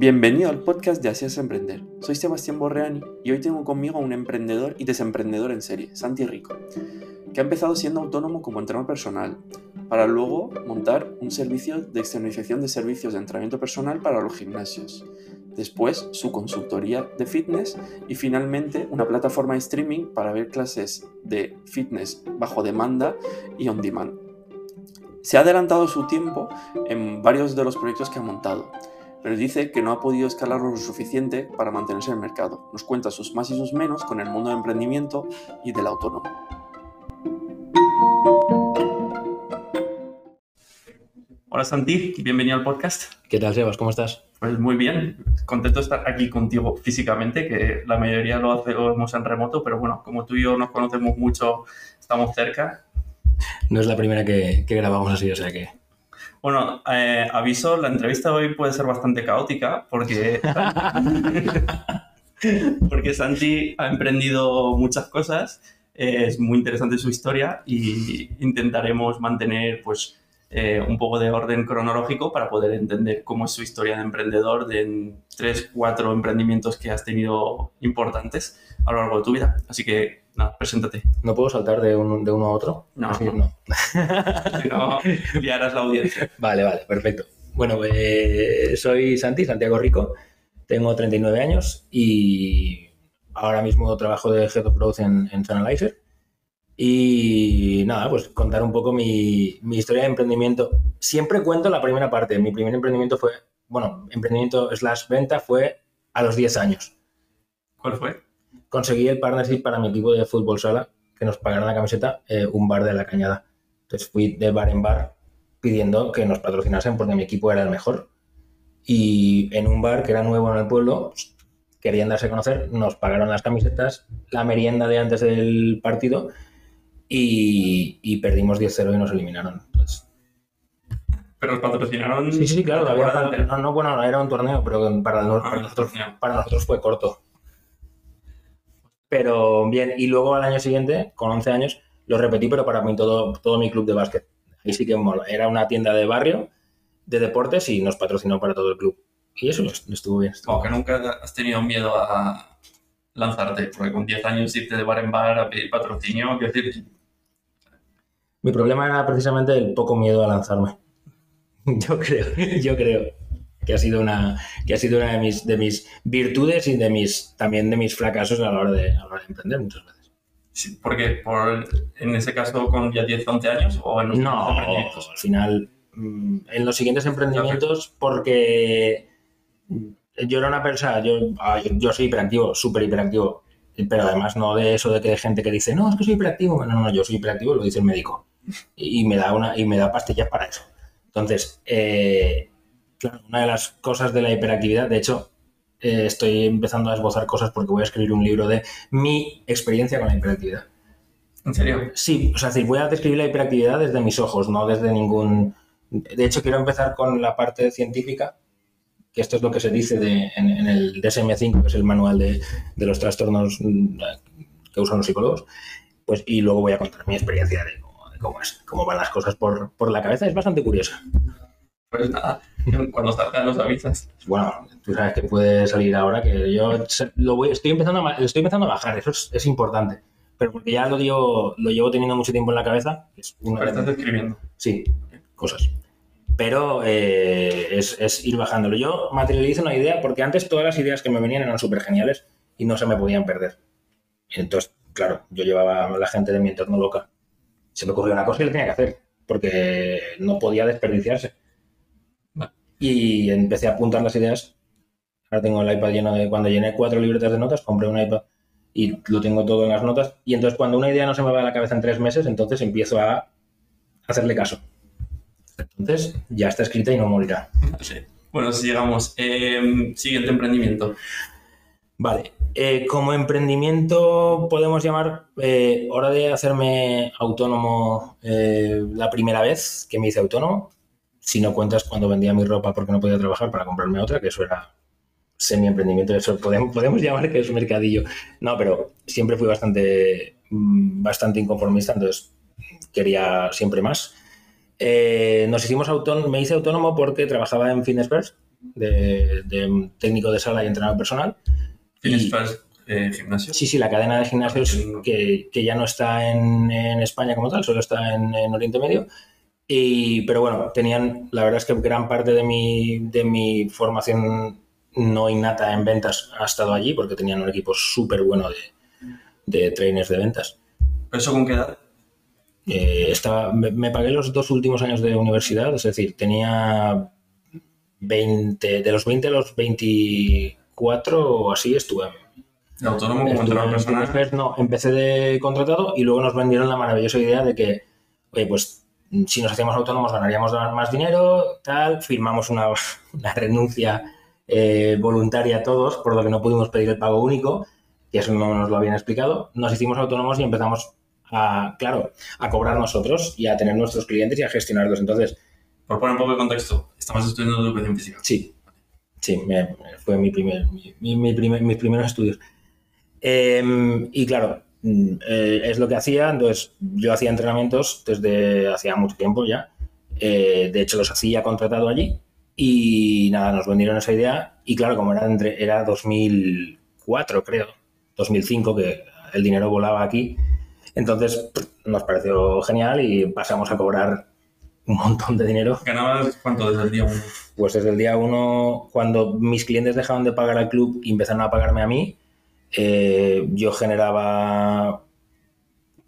Bienvenido al podcast de Así Emprender. Soy Sebastián Borreani y hoy tengo conmigo a un emprendedor y desemprendedor en serie, Santi Rico, que ha empezado siendo autónomo como entrenador personal, para luego montar un servicio de externalización de servicios de entrenamiento personal para los gimnasios. Después, su consultoría de fitness y finalmente una plataforma de streaming para ver clases de fitness bajo demanda y on demand. Se ha adelantado su tiempo en varios de los proyectos que ha montado pero dice que no ha podido escalarlo lo suficiente para mantenerse en el mercado. Nos cuenta sus más y sus menos con el mundo del emprendimiento y del autónomo. Hola Santi, bienvenido al podcast. ¿Qué tal, Sebas? ¿Cómo estás? Pues muy bien, contento de estar aquí contigo físicamente, que la mayoría lo hacemos en remoto, pero bueno, como tú y yo nos conocemos mucho, estamos cerca. No es la primera que, que grabamos así, o sea que bueno, eh, aviso, la entrevista de hoy puede ser bastante caótica porque, porque Santi ha emprendido muchas cosas, es muy interesante su historia y intentaremos mantener pues, eh, un poco de orden cronológico para poder entender cómo es su historia de emprendedor de tres, cuatro emprendimientos que has tenido importantes a lo largo de tu vida. Así que, nada, preséntate. ¿No puedo saltar de, de uno a otro? No. no. no, la audiencia. Vale, vale, perfecto. Bueno, eh, soy Santi, Santiago Rico, tengo 39 años y ahora mismo trabajo de Head of Growth en, en Channelizer y nada, pues contar un poco mi, historia de emprendimiento. Siempre cuento la primera parte. Mi primer emprendimiento fue, bueno, emprendimiento slash venta fue a los 10 años. ¿Cuál fue? Conseguí el partnership para mi equipo de fútbol sala, que nos pagaron la camiseta, eh, un bar de la cañada. Entonces fui de bar en bar pidiendo que nos patrocinasen porque mi equipo era el mejor. Y en un bar que era nuevo en el pueblo, querían darse a conocer, nos pagaron las camisetas, la merienda de antes del partido y, perdimos 10-0 y nos eliminaron. ¿Pero os patrocinaron? Sí, sí, claro. no, no, bueno, era un torneo, pero para, ah, nosotros, para nosotros fue corto. Pero bien, y luego al año siguiente, con 11 años, lo repetí, pero para mí todo, todo mi club de básquet. Ahí sí que mola. Era una tienda de barrio de deportes y nos patrocinó para todo el club. Y eso estuvo bien. Como que nunca has tenido miedo a lanzarte, porque con 10 años irte de bar en bar a pedir patrocinio, quiero decir, mi problema era precisamente el poco miedo a lanzarme. Yo creo, yo creo que ha sido una, que ha sido una de, mis, de mis virtudes y de mis, también de mis fracasos a la hora de, emprender muchas veces. Sí, porque por, en ese caso con ya 10, 11 años o en los No, al final, mm, en los siguientes emprendimientos, porque yo era una persona, yo, ah, yo soy hiperactivo, súper hiperactivo, pero además no de eso de que hay gente que dice, no, es que soy hiperactivo. No, no, yo soy hiperactivo, lo dice el médico y me da, una, y me da pastillas para eso. Entonces, eh, claro, una de las cosas de la hiperactividad, de hecho, eh, estoy empezando a esbozar cosas porque voy a escribir un libro de mi experiencia con la hiperactividad. ¿En serio? Sí, o sea, voy a describir la hiperactividad desde mis ojos, no desde ningún... De hecho, quiero empezar con la parte científica, que esto es lo que se dice en, el DSM-5, que es el manual de, de, los trastornos mm, que usan los psicólogos, pues, y luego voy a contar mi experiencia de cómo, es, cómo van las cosas por, por la cabeza. Es bastante curiosa. Pues nada, cuando salga los avisas. Bueno, tú sabes que puede salir ahora, que yo lo voy, estoy, empezando a, estoy empezando a bajar, eso es, es, importante. Pero porque ya lo llevo, lo llevo teniendo mucho tiempo en la cabeza. Es estás escribiendo. Sí, cosas. Pero eh, es, es, ir bajándolo. Yo materializo una idea porque antes todas las ideas que me venían eran súper geniales y no se me podían perder. Entonces, claro, yo llevaba a la gente de mi entorno loca se me ocurrió una cosa y lo tenía que hacer, porque no podía desperdiciarse. Y empecé a apuntar las ideas. Ahora tengo el iPad lleno de... Cuando llené cuatro libretas de notas, compré un iPad y lo tengo todo en las notas. Y entonces cuando una idea no se me va a la cabeza en tres meses, entonces empiezo a hacerle caso. Entonces ya está escrita y no morirá. Bueno, si llegamos. Eh, siguiente emprendimiento. Vale, eh, como emprendimiento podemos llamar eh, hora de hacerme autónomo eh, la primera vez que me hice autónomo, si no cuentas cuando vendía mi ropa porque no podía trabajar para comprarme otra, que eso era semi-emprendimiento, eso podemos, podemos llamar que es mercadillo. No, pero siempre fui bastante, mm, bastante inconformista, entonces quería siempre más. nos hicimos autónomo, me hice autónomo porque trabajaba en Fitness First de, de técnico de sala y entrenador personal. ¿Tienes Y- First eh, gimnasio? Sí, sí, la cadena de gimnasios que, que ya no está en, en España como tal, solo está en, en Oriente Medio. Y, pero bueno, tenían, la verdad es que gran parte de mi, de mi formación no innata en ventas ha estado allí, porque tenían un equipo súper bueno de, de trainers de ventas. ¿Eso con qué edad? Eh, estaba, me, me pagué los dos últimos años de universidad, es decir, tenía 20, de los 20 a los 24 o así estuve. ¿De autónomo como entrenador personal? No, empecé de contratado y luego nos vendieron la maravillosa idea de que, oye, pues si nos hacíamos autónomos ganaríamos más dinero, tal, firmamos una, una renuncia eh, voluntaria todos, por lo que no pudimos pedir el pago único, y eso no nos lo habían explicado. Nos hicimos autónomos y empezamos a, claro, a cobrar nosotros y a tener nuestros clientes y a gestionarlos. Entonces, Por poner un poco de contexto, estamos estudiando educación física. Sí, sí, me- fue mi primer, mi- primer- mis primeros estudios. Eh, y claro, eh, es lo que hacía, entonces yo hacía entrenamientos desde hacía mucho tiempo ya, Eh, de hecho los hacía contratado allí y nada, nos vendieron esa idea. Y claro, como era, entre, era 2004 creo, 2005 que el dinero volaba aquí, entonces nos pareció genial y pasamos a cobrar un montón de dinero. ¿Ganabas cuánto desde el día 1? pues desde el día uno, cuando mis clientes dejaron de pagar al club y empezaron a pagarme a mí, eh, yo generaba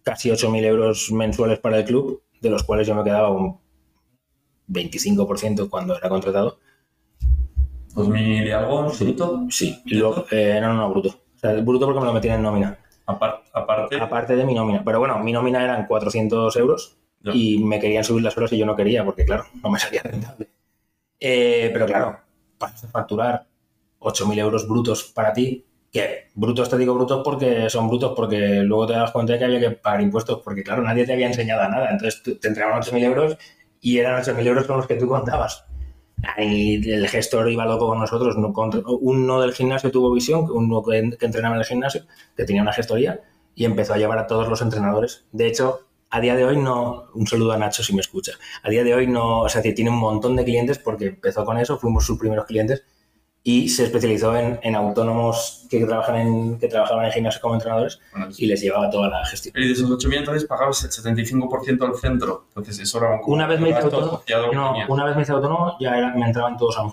casi 8.000 euros mensuales para el club, de los cuales yo me quedaba un 25% cuando era contratado. ¿2000 y algo? ¿Bruto? Sí, y luego, eh, no, no, bruto. O sea, bruto porque me lo metían en nómina, Apar- aparte, aparte de mi nómina. Pero bueno, mi nómina eran 400 euros y me querían subir las horas y yo no quería porque, claro, no me salía rentable. Eh, pero claro, para facturar 8.000 euros brutos para ti, que brutos te digo brutos porque son brutos porque luego te das cuenta de que había que pagar impuestos porque, claro, nadie te había enseñado nada. Entonces te entregaban 8.000 euros y eran 8.000 euros con los que tú contabas. Y el gestor iba loco con nosotros. Uno del gimnasio tuvo visión, uno que, entrenaba en el gimnasio, que tenía una gestoría, y empezó a llevar a todos los entrenadores. De hecho, a día de hoy no. Un saludo a Nacho si me escucha. A día de hoy no. O sea, tiene un montón de clientes porque empezó con eso, fuimos sus primeros clientes y se especializó en, en autónomos que, trabajan en, que trabajaban en gimnasio como entrenadores bueno, y les llevaba toda la gestión. y de esos 8.000 entonces pagabas el 75% al centro. Entonces eso era un Una vez me hice autónomo, no, una vez me hice autónomo ya era- me entraban todos a mí.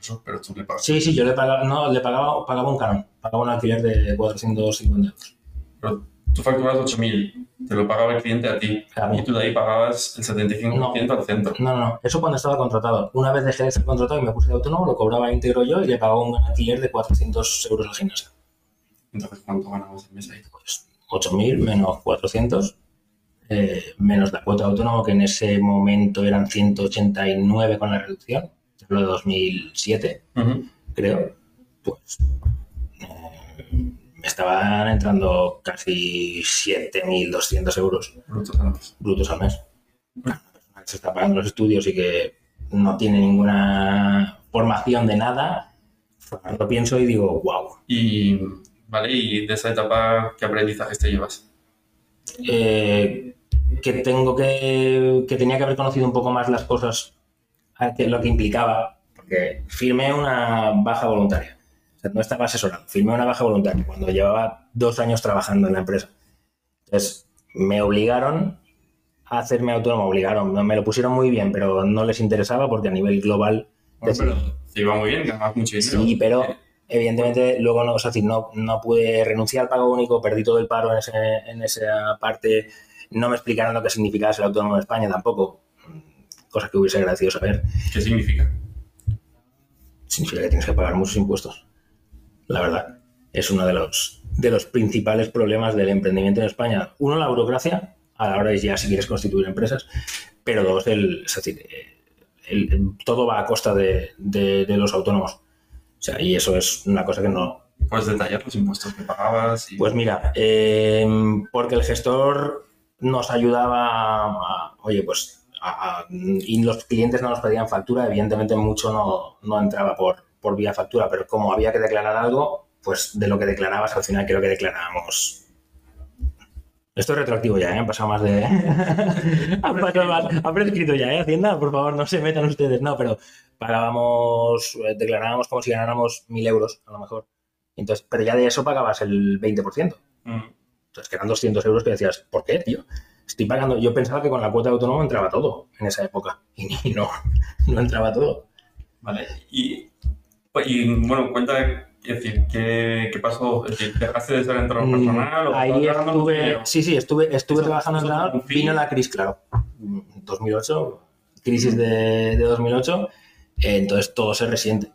Eso, pero tú le pagas. Sí, sí, yo le pagaba, no, le pagaba, pagaba un canon, pagaba un alquiler de 450 euros. Pero tú facturabas 8.000, te lo pagaba el cliente a ti. Mí. Y tú de ahí pagabas el 75% al centro. No, no, no, eso cuando estaba contratado. Una vez dejé de ser contratado y me puse de autónomo, lo cobraba íntegro yo y le pagaba un alquiler de 400 euros al gimnasio. Entonces, ¿cuánto ganabas al mes ahí? Pues 8.000 menos 400, eh, menos la cuota de autónomo, que en ese momento eran 189 con la reducción, lo de 2007, creo, pues eh, estaban entrando casi 7.200 euros Brutos al mes. brutos al mes. Una persona que se está pagando los estudios y que no tiene ninguna formación de nada, lo pienso y digo, wow. Y, vale, y de esa etapa, ¿qué aprendizajes te llevas? Eh, que tengo que, que tenía que haber conocido un poco más las cosas, lo que implicaba, porque firmé una baja voluntaria. O sea, no estaba asesorado, firmé una baja voluntaria cuando llevaba dos años trabajando en la empresa. Entonces, me obligaron a hacerme autónomo, obligaron, me lo pusieron muy bien, pero no les interesaba porque a nivel global Bueno, pero te iba muy bien, ganabas mucho dinero. Sí, pero evidentemente luego no, o sea, no, no pude renunciar al pago único, perdí todo el paro en, ese, en esa parte, no me explicaron lo que significaba ser autónomo en España tampoco, cosa que hubiese agradecido saber. ¿Qué significa? Significa que tienes que pagar muchos impuestos, la verdad. Es uno de los, de los principales problemas del emprendimiento en España. Uno, la burocracia, a la hora de ya si quieres constituir empresas, pero dos, el, es decir, eh, el- el- todo va a costa de, de- de los autónomos. O sea, y eso es una cosa que no, Puedes detallar los impuestos que pagabas y... Pues mira, eh, porque el gestor nos ayudaba a, oye, pues, a- a- y los clientes no nos pedían factura, evidentemente mucho no, no entraba por, por vía factura, pero como había que declarar algo, pues de lo que declarabas al final creo que declarábamos. Esto es retroactivo ya, ¿eh? han pasado más de... han pasado más, han prescrito ya, ¿eh? Hacienda, por favor, no se metan ustedes, no, pero pagábamos, eh, declarábamos como si ganáramos 1.000 euros, a lo mejor. Entonces, pero ya de eso pagabas el 20%. Mm. Entonces, que eran 200 euros que decías, ¿por qué, tío? Estoy pagando. Yo pensaba que con la cuota de autónomo entraba todo en esa época. Y no, no entraba todo. Vale. Y, y, bueno, cuenta, es decir, ¿qué, qué pasó? Es decir, ¿dejaste de ser entrenador Mm, personal o Ahí estuve, sí, sí, estuve, estuve trabajando entrenador. Vino la crisis, claro. Mm, 2008, crisis de, de 2008, eh, entonces todo se resiente.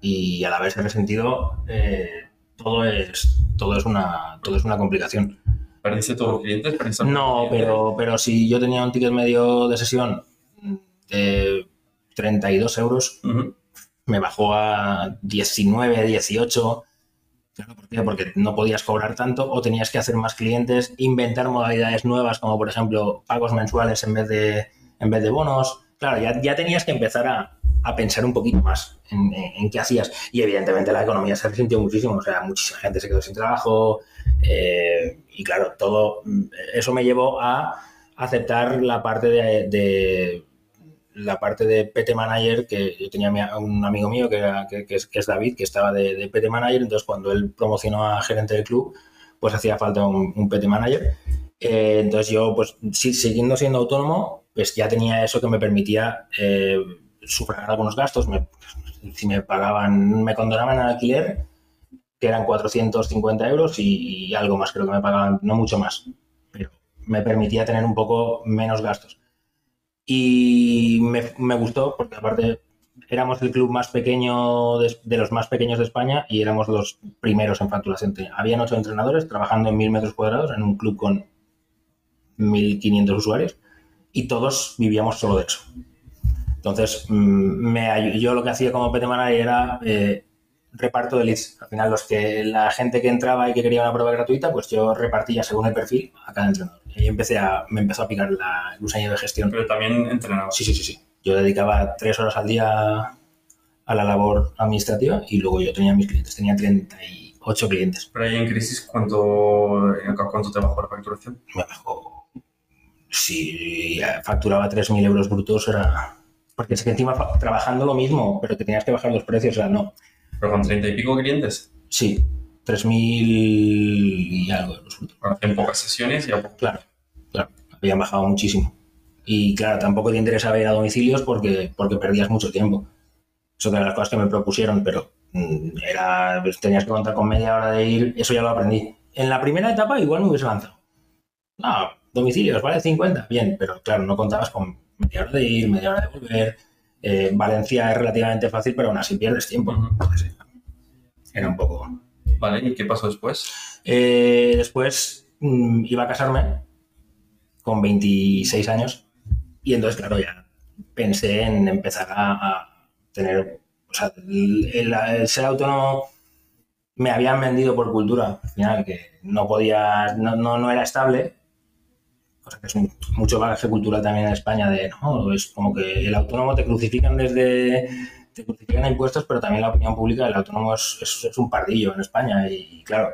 Y al haberse resentido, eh, todo es todo es una todo es una complicación. ¿Perdiste todos los clientes? ¿Perdiste algunos No, clientes? pero, pero si yo tenía un ticket medio de sesión de 32 euros, Ujú. Me bajó a 19, 18. Claro, ¿por qué? Porque no podías cobrar tanto o tenías que hacer más clientes, inventar modalidades nuevas, como por ejemplo pagos mensuales en vez de, en vez de bonos. Claro, ya, ya tenías que empezar a, a pensar un poquito más en, en- en qué hacías. Y evidentemente la economía se resintió muchísimo, o sea, muchísima gente se quedó sin trabajo. eh, y claro, todo mm, eso me llevó a aceptar la parte de, de- la parte de PT Manager, que yo tenía un amigo mío que, era- que, que es, que es David, que estaba de, de PT Manager, entonces cuando él promocionó a gerente del club, pues hacía falta un, un PT Manager. Eh, entonces yo, pues siguiendo siendo autónomo, pues ya tenía eso que me permitía eh, sufragar algunos gastos. Me- si me pagaban, me condonaban el alquiler, que eran 450 euros y, y algo más, creo que me pagaban, no mucho más, pero me permitía tener un poco menos gastos. Y me, gustó porque aparte éramos el club más pequeño de, los más pequeños de España y éramos los primeros en facturación. Habían ocho entrenadores trabajando en mil metros cuadrados en un club con 1.500 usuarios y todos vivíamos solo de eso. Entonces, mm, me, yo lo que hacía como PT Manager era eh, reparto de leads. Al final, los que, la gente que entraba y que quería una prueba gratuita, pues yo repartía según el perfil a cada entrenador. Y ahí empecé a, me empezó a picar la, el gusanillo de gestión. Pero también entrenaba. Sí, sí, sí, sí. Yo dedicaba tres horas al día a la labor administrativa y luego yo tenía mis clientes. Tenía 38 clientes. Pero ahí en crisis, ¿cuánto, ¿cuánto te bajó la facturación? Me bajó. Si facturaba 3.000 euros brutos era... Porque es que encima trabajando lo mismo, pero que tenías que bajar los precios, o sea, no. Pero con treinta y pico clientes. Sí, 3.000 y algo euros brutos. Hacían pocas sesiones y a poco. Claro, habían bajado muchísimo. Y claro, tampoco te interesaba ir a domicilios porque, porque perdías mucho tiempo. Es otra de las cosas que me propusieron, pero mm, era, pues, tenías que contar con media hora de ir, eso ya lo aprendí. En la primera etapa igual me hubiese lanzado. No, domicilios, vale 50, bien, pero claro, no contabas con media hora de ir, media hora de volver. Eh, Valencia es relativamente fácil, pero aún así pierdes tiempo. Entonces, era un poco... Vale, ¿y qué pasó después? Eh, después mm, iba a casarme con 26 años. Y entonces, claro, ya pensé en empezar a, tener, o sea, el, ser autónomo me habían vendido por cultura, al final, que no podía, no, no, no era estable, cosa que es un- mucho bagaje cultural también en España de, no, es como que el autónomo te crucifican desde, te crucifican impuestos, pero también la opinión pública, el autónomo es, es- un pardillo en España. Y, claro,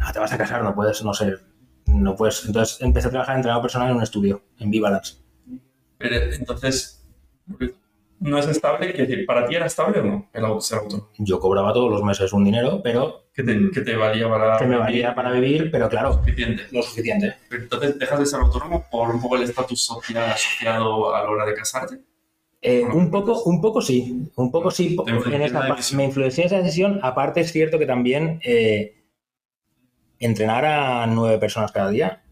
ah, te vas a casar, no puedes no ser, no puedes. Entonces empecé a trabajar de entrenador personal en un estudio, en Vivalance. Pero entonces, no es estable, quiere decir, ¿para ti era estable o no el ser autónomo? Yo cobraba todos los meses un dinero, pero ¿Qué te, qué te valía para que me valía para vivir, pero claro, Suficiente. lo suficiente. Pero entonces dejas de ser autónomo por un poco el estatus social asociado a la hora de casarte. Eh, un poco, un poco sí, un poco sí. En decisión. me influenció esa decisión. Aparte es cierto que también eh, entrenar a nueve personas cada día,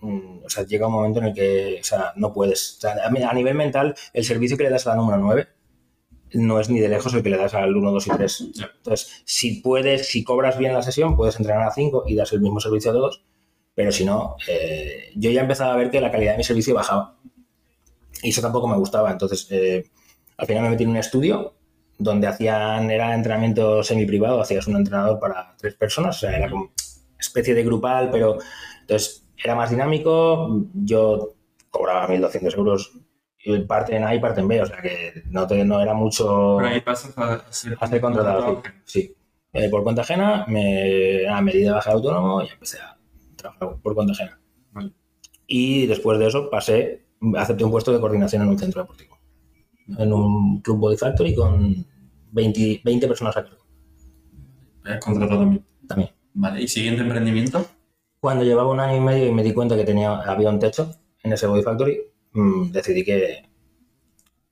mm, o sea, llega un momento en el que, o sea, no puedes. O sea, a, nivel mental, el servicio que le das a la número 9 no es ni de lejos el que le das al 1, 2 y 3. Ya. Entonces, si puedes, si cobras bien la sesión, puedes entrenar a 5 y das el mismo servicio a todos, pero si no, eh, yo ya empezaba a ver que la calidad de mi servicio bajaba. Y eso tampoco me gustaba. Entonces, eh, al final me metí en un estudio donde hacían, era entrenamiento semi-privado, hacías un entrenador para tres personas, o sea, era como especie de grupal, pero entonces era más dinámico, yo cobraba 1.200 euros, parte en A y parte en B, o sea que no, te- no era mucho Pero ahí pasas a ser, a ser contratado, sí. sí. Eh, por cuenta ajena, me, a medida de baja de autónomo y empecé a trabajar por cuenta ajena. Vale. Y después de eso pasé, acepté un puesto de coordinación en un centro deportivo. en un club Body Factory con 20, 20 personas a cargo. ¿Has contratado también? También. Vale, ¿y siguiente emprendimiento? Cuando llevaba un año y medio y me di cuenta que tenía, había un techo en ese Body Factory, mm, decidí que,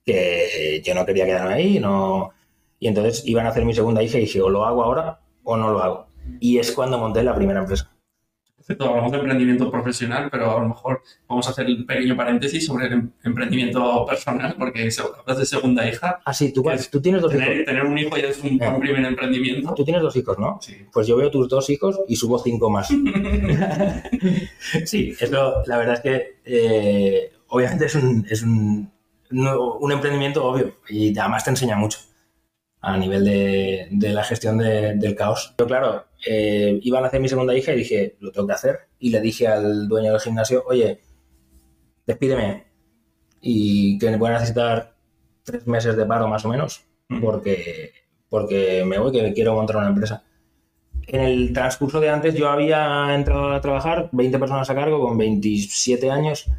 que yo no quería quedarme ahí, no... Y entonces iban a hacer mi segunda hija y dije, o lo hago ahora o no lo hago. Y es cuando monté la primera empresa. Perfecto, hablamos de emprendimiento profesional, pero a lo mejor vamos a hacer un pequeño paréntesis sobre el em- emprendimiento personal, porque hablas de segunda hija. Ah, sí, tú, tú tienes dos Tener, hijos. tener un hijo ya es un, un primer emprendimiento. Tú tienes dos hijos, ¿no? Sí. Pues yo veo tus dos hijos y subo cinco más. sí, eso, la verdad es que eh, obviamente es un, es un, un emprendimiento obvio y además te enseña mucho a nivel de, de la gestión de- del caos. Pero claro, eh, iban a hacer mi segunda hija y dije, lo tengo que hacer. Y le dije al dueño del gimnasio, oye, despídeme y que voy a necesitar tres meses de paro más o menos porque, porque me voy, que quiero montar una empresa. En el transcurso de antes yo había entrado a trabajar, 20 personas a cargo, con 27 años.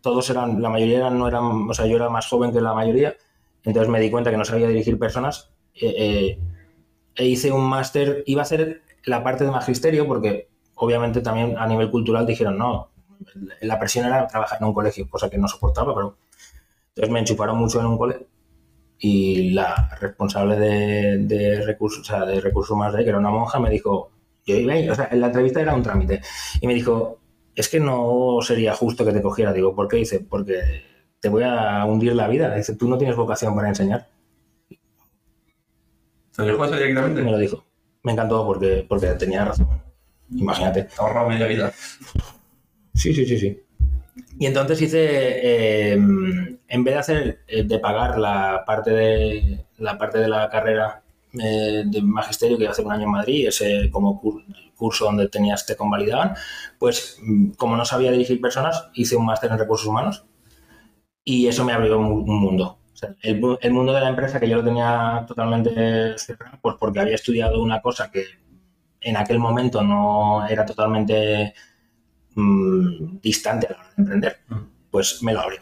Todos eran, la mayoría eran, no eran, o sea, yo era más joven que la mayoría. Entonces me di cuenta que no sabía dirigir personas. eh, eh, e hice un máster, iba a hacer la parte de magisterio, porque obviamente también a nivel cultural dijeron, no, la presión era trabajar en un colegio, cosa que no soportaba, pero entonces me enchufaron mucho en un cole y la responsable de, de recursos, o sea, de recursos humanos que era una monja, me dijo, yo iba ahí, o sea, en la entrevista era un trámite, y me dijo, es que no sería justo que te cogiera. Digo, ¿por qué? Dice, porque te voy a hundir la vida. Dice, tú no tienes vocación para enseñar. ¿Te dijo eso directamente? Me lo dijo. Me encantó porque, porque tenía razón. Imagínate. Ahorrado media vida. Sí, sí, sí, sí. Y entonces hice, eh, en vez de hacer, eh, de pagar la parte de la parte de la carrera eh, de magisterio que iba a hacer un año en Madrid, ese como cur- curso donde tenías te convalidaban, pues mm, como no sabía dirigir personas, hice un máster en recursos humanos y eso me abrió un, un mundo. Sea, el, mu- el mundo de la empresa que yo lo tenía totalmente cerrado, pues porque había estudiado una cosa que en aquel momento no era totalmente mm, distante a la hora de emprender, pues me lo abrió.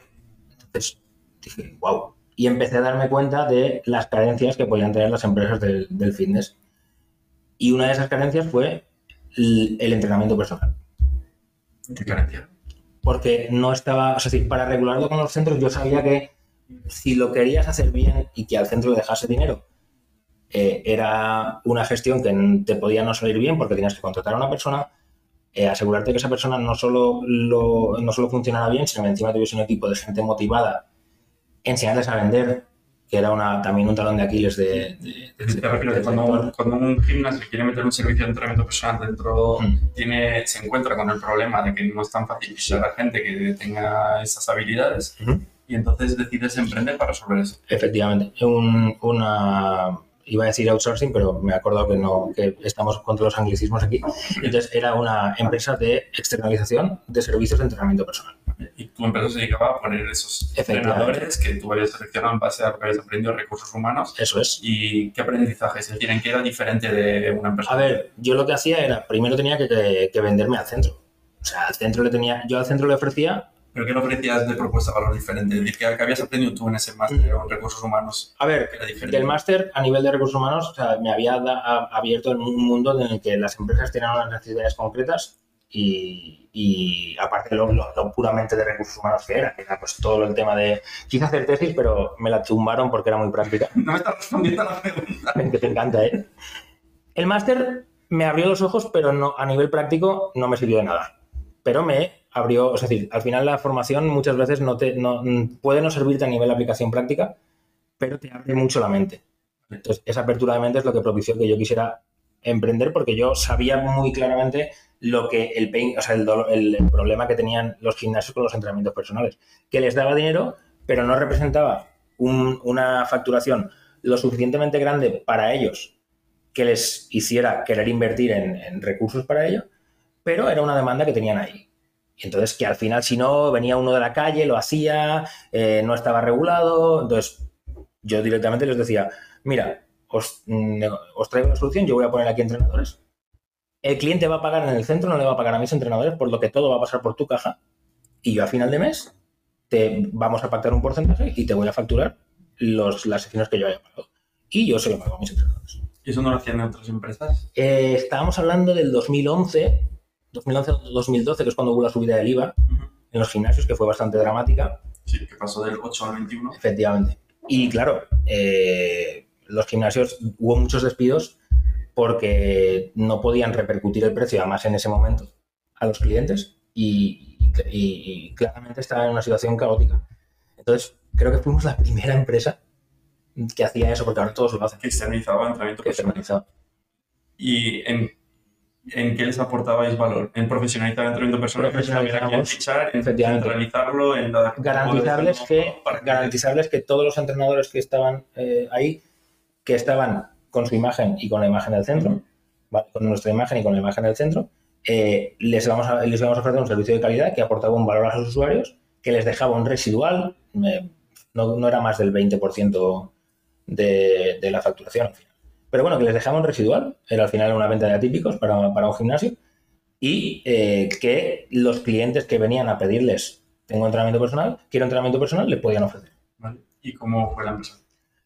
Entonces dije, wow. Y empecé a darme cuenta de las carencias que podían tener las empresas del, del fitness. Y una de esas carencias fue el, el entrenamiento personal. Qué carencia. Porque no estaba, o sea, decir, para regularlo con los centros, yo sabía que si lo querías hacer bien y que al centro le dejase dinero, eh, era una gestión que te podía no salir bien porque tenías que contratar a una persona, eh, asegurarte que esa persona no solo, lo, no solo funcionara bien, sino que encima tuviese un equipo de gente motivada, enseñarles a vender, que era una, también un talón de Aquiles de... de- del que cuando, cuando un gimnasio quiere meter un servicio de entrenamiento personal dentro, Mm. tiene, se encuentra con el problema de que no es tan fácil a gente que tenga esas habilidades Ujú. Y entonces decides emprender para resolver eso. Efectivamente, un- una iba a decir outsourcing, pero me he acordado que no, que estamos contra los anglicismos aquí. Entonces era una empresa de externalización de servicios de entrenamiento personal. Y tu empresa se dedicaba a poner esos entrenadores que tú habías seleccionado en base a lo que habías aprendido en recursos humanos. Eso es. ¿Y qué aprendizaje? Es decir, ¿en qué era diferente de una empresa? A ver, yo lo que hacía era, primero tenía que, que- que venderme al centro. O sea, al centro le tenía, yo al centro le ofrecía, ¿Pero qué le ofrecías de propuesta de valor diferente? Es decir, ¿qué, habías aprendido tú en ese máster o en recursos humanos a ver, del máster a nivel de recursos humanos, o sea, me había da- a- abierto en un mundo en el que las empresas tienen unas necesidades concretas y, y aparte lo, lo- lo puramente de recursos humanos que era, que era pues todo el tema de... Quise hacer tesis, pero me la tumbaron porque era muy práctica. No me estás respondiendo a la pregunta. que te encanta, ¿eh? El máster me abrió los ojos, pero no, a nivel práctico no me sirvió de nada. Pero me abrió, es decir, al final la formación muchas veces no te, no, puede no servirte a nivel de aplicación práctica, pero te abre mucho la mente. Entonces, esa apertura de mente es lo que propició que yo quisiera emprender porque yo sabía muy claramente lo que el pain, o sea, el, dolor- el- problema que tenían los gimnasios con los entrenamientos personales, que les daba dinero, pero no representaba un- una facturación lo suficientemente grande para ellos que les hiciera querer invertir en, en recursos para ello, pero era una demanda que tenían ahí. Y entonces que al final, si no, venía uno de la calle, lo hacía, eh, no estaba regulado, entonces yo directamente les decía, mira, os, mm, os traigo la solución, yo voy a poner aquí entrenadores. El cliente va a pagar en el centro, no le va a pagar a mis entrenadores, por lo que todo va a pasar por tu caja. Y yo a final de mes te vamos a pactar un porcentaje y te voy a facturar los, las secciones que yo había pagado. Y yo se lo pago a mis entrenadores. ¿Y eso no lo hacían en otras empresas? Eh, estábamos hablando del 2011, 2011-2012, que es cuando hubo la subida del IVA en los gimnasios, que fue bastante dramática. Sí, que pasó del 8 al 21. Efectivamente. Y claro, eh, los gimnasios hubo muchos despidos porque no podían repercutir el precio, además en ese momento, a los clientes y, y- y claramente estaban en una situación caótica. Entonces, creo que fuimos la primera empresa que hacía eso, porque ahora todos lo hacen. Que externalizaba entrenamiento. ¿Y en, en qué les aportabais valor? ¿En profesionalizar el entrenamiento personal? en quién Profesionalizamos, fichar, en centralizarlo, en dar- garantizarles que, para garantizarles que todos los entrenadores que estaban eh, ahí, que estaban con su imagen y con la imagen del centro, ¿vale? con nuestra imagen y con la imagen del centro, eh, les, vamos a, les íbamos a ofrecer un servicio de calidad que aportaba un valor a los usuarios, que les dejaba un residual, eh, no, no era más del 20% de, de la facturación al final. Pero bueno, que les dejaba un residual, era al final una venta de atípicos para, para un gimnasio, y eh, que los clientes que venían a pedirles, tengo entrenamiento personal, quiero entrenamiento personal, le podían ofrecer. Vale. ¿Y cómo fue la empresa?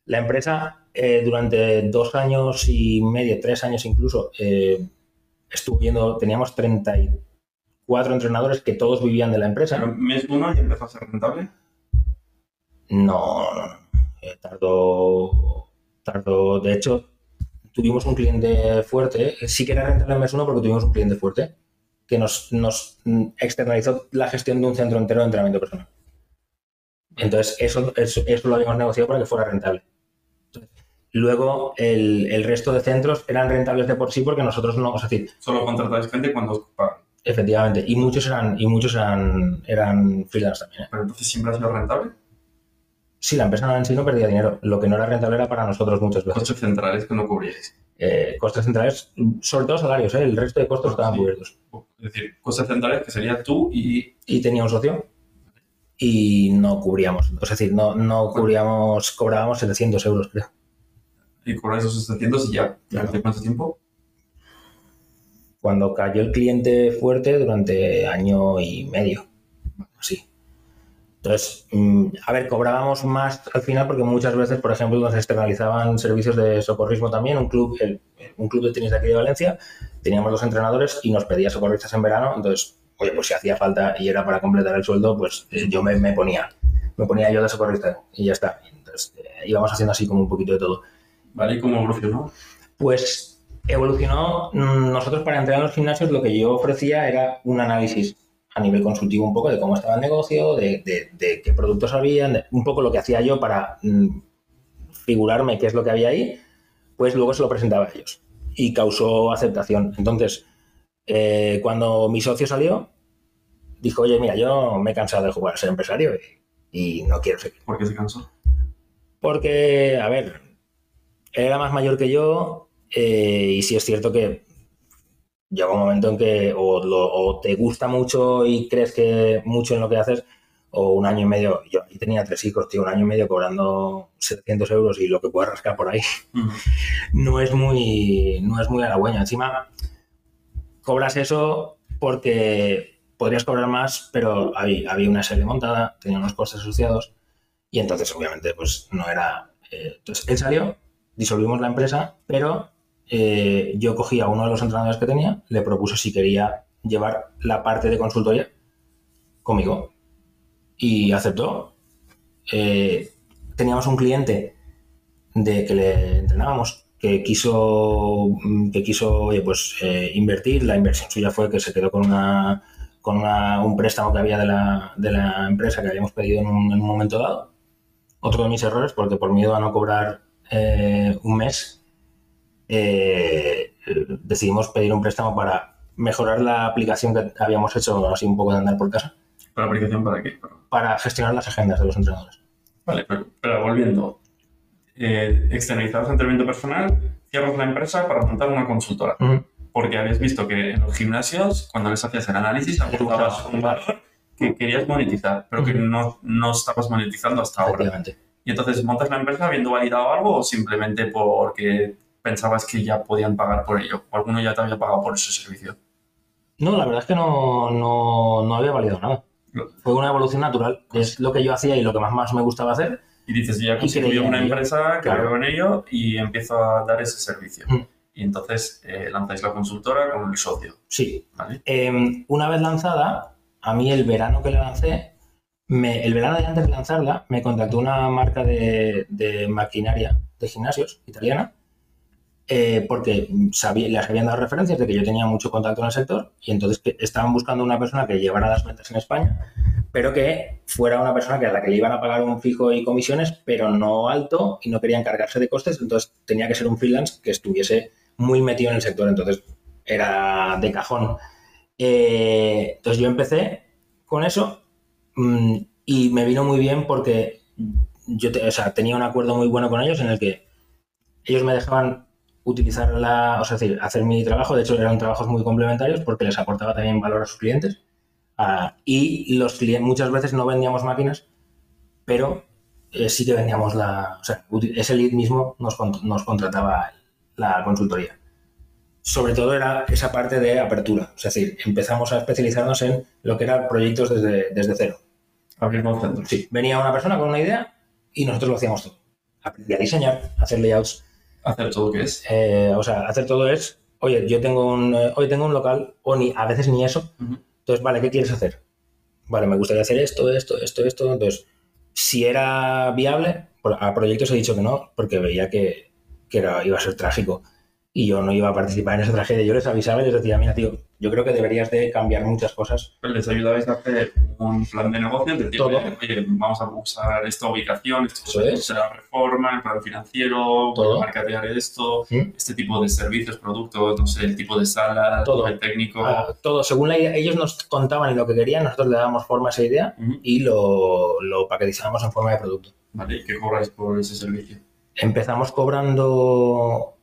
La empresa eh, durante dos años y medio, tres años incluso, eh, estuvo viendo, teníamos 34 entrenadores que todos vivían de la empresa. Pero mes uno y empezó a ser rentable. No, no, no. Eh, tardó, tardó. De hecho, tuvimos un cliente fuerte. Sí que era rentable el mes uno porque tuvimos un cliente fuerte que nos, nos mm, externalizó la gestión de un centro entero de entrenamiento personal. Entonces, eso, eso, eso lo habíamos negociado para que fuera rentable. Luego, el, el resto de centros eran rentables de por sí porque nosotros no, es decir, Solo contratáis gente cuando os pagan. efectivamente, y muchos eran, y muchos eran, eran freelance también. ¿eh? Pero entonces siempre ha sido rentable. Sí, la empresa en sí no perdía dinero. Lo que no era rentable era para nosotros muchas veces. Costes centrales que no cubríais. Eh, costes centrales, sobre todo salarios, ¿eh? el resto de costos estaban Sí. cubiertos. Es decir, costes centrales que sería tú y Y tenía un socio y no cubríamos. Es decir, no, no cubríamos, cobrábamos 700 euros, creo. y cobráis esos 700 y ya. Claro. ¿Durante cuánto tiempo? Cuando cayó el cliente fuerte durante año y medio. Así. Entonces, mm, a ver, cobrábamos más al final porque muchas veces, por ejemplo, nos externalizaban servicios de socorrismo también. Un club, el- un club de tenis de aquí de Valencia, teníamos dos entrenadores y nos pedía socorristas en verano. Entonces, oye, pues si hacía falta y era para completar el sueldo, pues eh, yo me, me ponía. Me ponía yo de socorrista y ya está. Entonces, eh, íbamos haciendo así como un poquito de todo. ¿Vale? ¿Y cómo evolucionó? Pues evolucionó. mm, Nosotros para entrar en los gimnasios lo que yo ofrecía era un análisis a nivel consultivo un poco de cómo estaba el negocio, de, de- de qué productos habían, un poco lo que hacía yo para mm, figurarme qué es lo que había ahí, pues luego se lo presentaba a ellos y causó aceptación. Entonces, eh, cuando mi socio salió, dijo, oye, mira, yo me he cansado de jugar a ser empresario y, y no quiero seguir. ¿Por qué se cansó? Porque, a ver, él era más mayor que yo eh, y sí es cierto que llega un momento en que o, lo- o te gusta mucho y crees que mucho en lo que haces o un año y medio, yo tenía tres hijos, tío, un año y medio cobrando 700 euros y lo que puedas rascar por ahí no es muy, no es muy halagüeño. Encima, cobras eso porque podrías cobrar más, pero había, había una serie montada, tenía unos costes asociados y entonces, obviamente, pues no era. eh, entonces, él salió, disolvimos la empresa, pero eh, yo cogí a uno de los entrenadores que tenía, le propuse si quería llevar la parte de consultoría conmigo y aceptó. Eh, teníamos un cliente de que le entrenábamos que quiso que quiso pues eh, invertir la inversión suya fue que se quedó con una con una- un préstamo que había de la, de la empresa que habíamos pedido en un, en un momento dado otro de mis errores porque por miedo a no cobrar eh, un mes eh, decidimos pedir un préstamo para mejorar la aplicación que habíamos hecho así un poco de andar por casa ¿Para aplicación para qué? Para- gestionar las agendas de los entrenadores Vale, pero, pero volviendo. Eh, externalizabas entrenamiento personal, cierras la empresa para montar una consultora. Porque habías visto que en los gimnasios, cuando les hacías el análisis, aportabas un valor que querías monetizar, pero que no, no estabas monetizando hasta ahora. Y entonces, ¿montas la empresa habiendo validado algo o simplemente porque pensabas que ya podían pagar por ello? ¿O alguno ya te había pagado por ese servicio? No, la verdad es que no, no, no había valido nada. Fue una evolución natural. Es lo que yo hacía y lo que más, más me gustaba hacer. Y dices, yo ya constituyo una empresa que Claro. creo en ello y empiezo a dar ese servicio. Mm. Y entonces eh, lanzáis la consultora con el socio, Sí. ¿vale? Eh, una vez lanzada, a mí el verano que la lancé, me- el verano de antes de lanzarla, me contactó una marca de, de maquinaria de gimnasios italiana, eh, porque sabía, les habían dado referencias de que yo tenía mucho contacto en el sector y entonces estaban buscando una persona que llevara las ventas en España, pero que fuera una persona que a la que le iban a pagar un fijo y comisiones, pero no alto y no querían cargarse de costes, entonces tenía que ser un freelance que estuviese muy metido en el sector, entonces era de cajón. Eh, entonces yo empecé con eso mm, y me vino muy bien porque tenía un acuerdo muy bueno con ellos en el que ellos me dejaban utilizar la, o sea, decir, hacer mi trabajo, de hecho eran trabajos muy complementarios porque les aportaba también valor a sus clientes Ah, y los clientes muchas veces no vendíamos máquinas, pero eh, sí que vendíamos la, o sea, ese lead mismo nos, nos contrataba la consultoría. Sobre todo era esa parte de apertura, es decir, empezamos a especializarnos en lo que eran proyectos desde, desde cero. Abrir centros. Sí, venía una persona con una idea y nosotros lo hacíamos todo. Aprendí a diseñar, a hacer layouts, Hacer todo que es. eh, o sea, hacer todo es, oye, yo tengo un, eh, hoy tengo un local, o ni, a veces ni eso, entonces, vale, ¿qué quieres hacer? Vale, me gustaría hacer esto, esto, esto, esto, entonces, si era viable, a proyectos he dicho que no, porque veía que, que era, iba a ser trágico y yo no iba a participar en esa tragedia, yo les avisaba y les decía, mira, tío, yo creo que deberías de cambiar muchas cosas. Pues les ayudabais a hacer un plan de negocio, decir, Todo. oye, vamos a usar esta ubicación, esto Eso es. será reforma, el plan financiero, Todo. marketear esto, ¿Mm? este tipo de servicios, productos, no sé, el tipo de sala, Todo. el técnico. Ah, todo, según la idea, ellos nos contaban lo que querían, nosotros le dábamos forma a esa idea y lo, lo paquetizábamos en forma de producto. Vale, ¿y qué cobráis por ese servicio? Empezamos cobrando,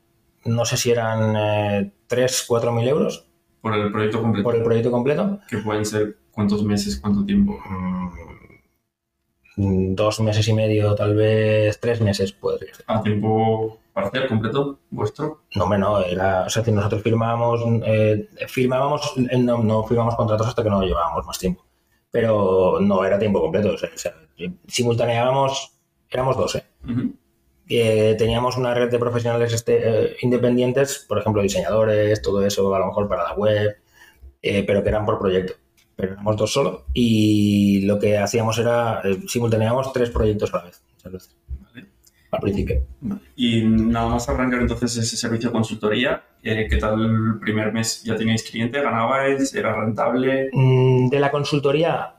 no sé si eran eh, 3, 4 mil euros Por el proyecto completo, por el proyecto completo. que pueden ser cuántos meses, cuánto tiempo. Mm, dos meses y medio, tal vez tres meses podría ser. ¿A tiempo parcial completo vuestro? No, hombre, no, era, o sea, nosotros firmábamos, eh, firmábamos, eh, no, no firmamos contratos hasta que no llevábamos más tiempo, pero no era tiempo completo, o sea, simultaneábamos, éramos 12. Ujú. Eh, teníamos una red de profesionales este, eh, independientes, por ejemplo, diseñadores, todo eso, a lo mejor para la web, eh, pero que eran por proyecto. Pero éramos dos solo y lo que hacíamos era eh, simultaneábamos tres proyectos a la vez, muchas veces, Vale. al principio. Vale. Y nada más arrancar entonces ese servicio de consultoría, ¿qué tal el primer mes? ¿Ya teníais cliente? ¿Ganabais? ¿Era rentable? Mm, De la consultoría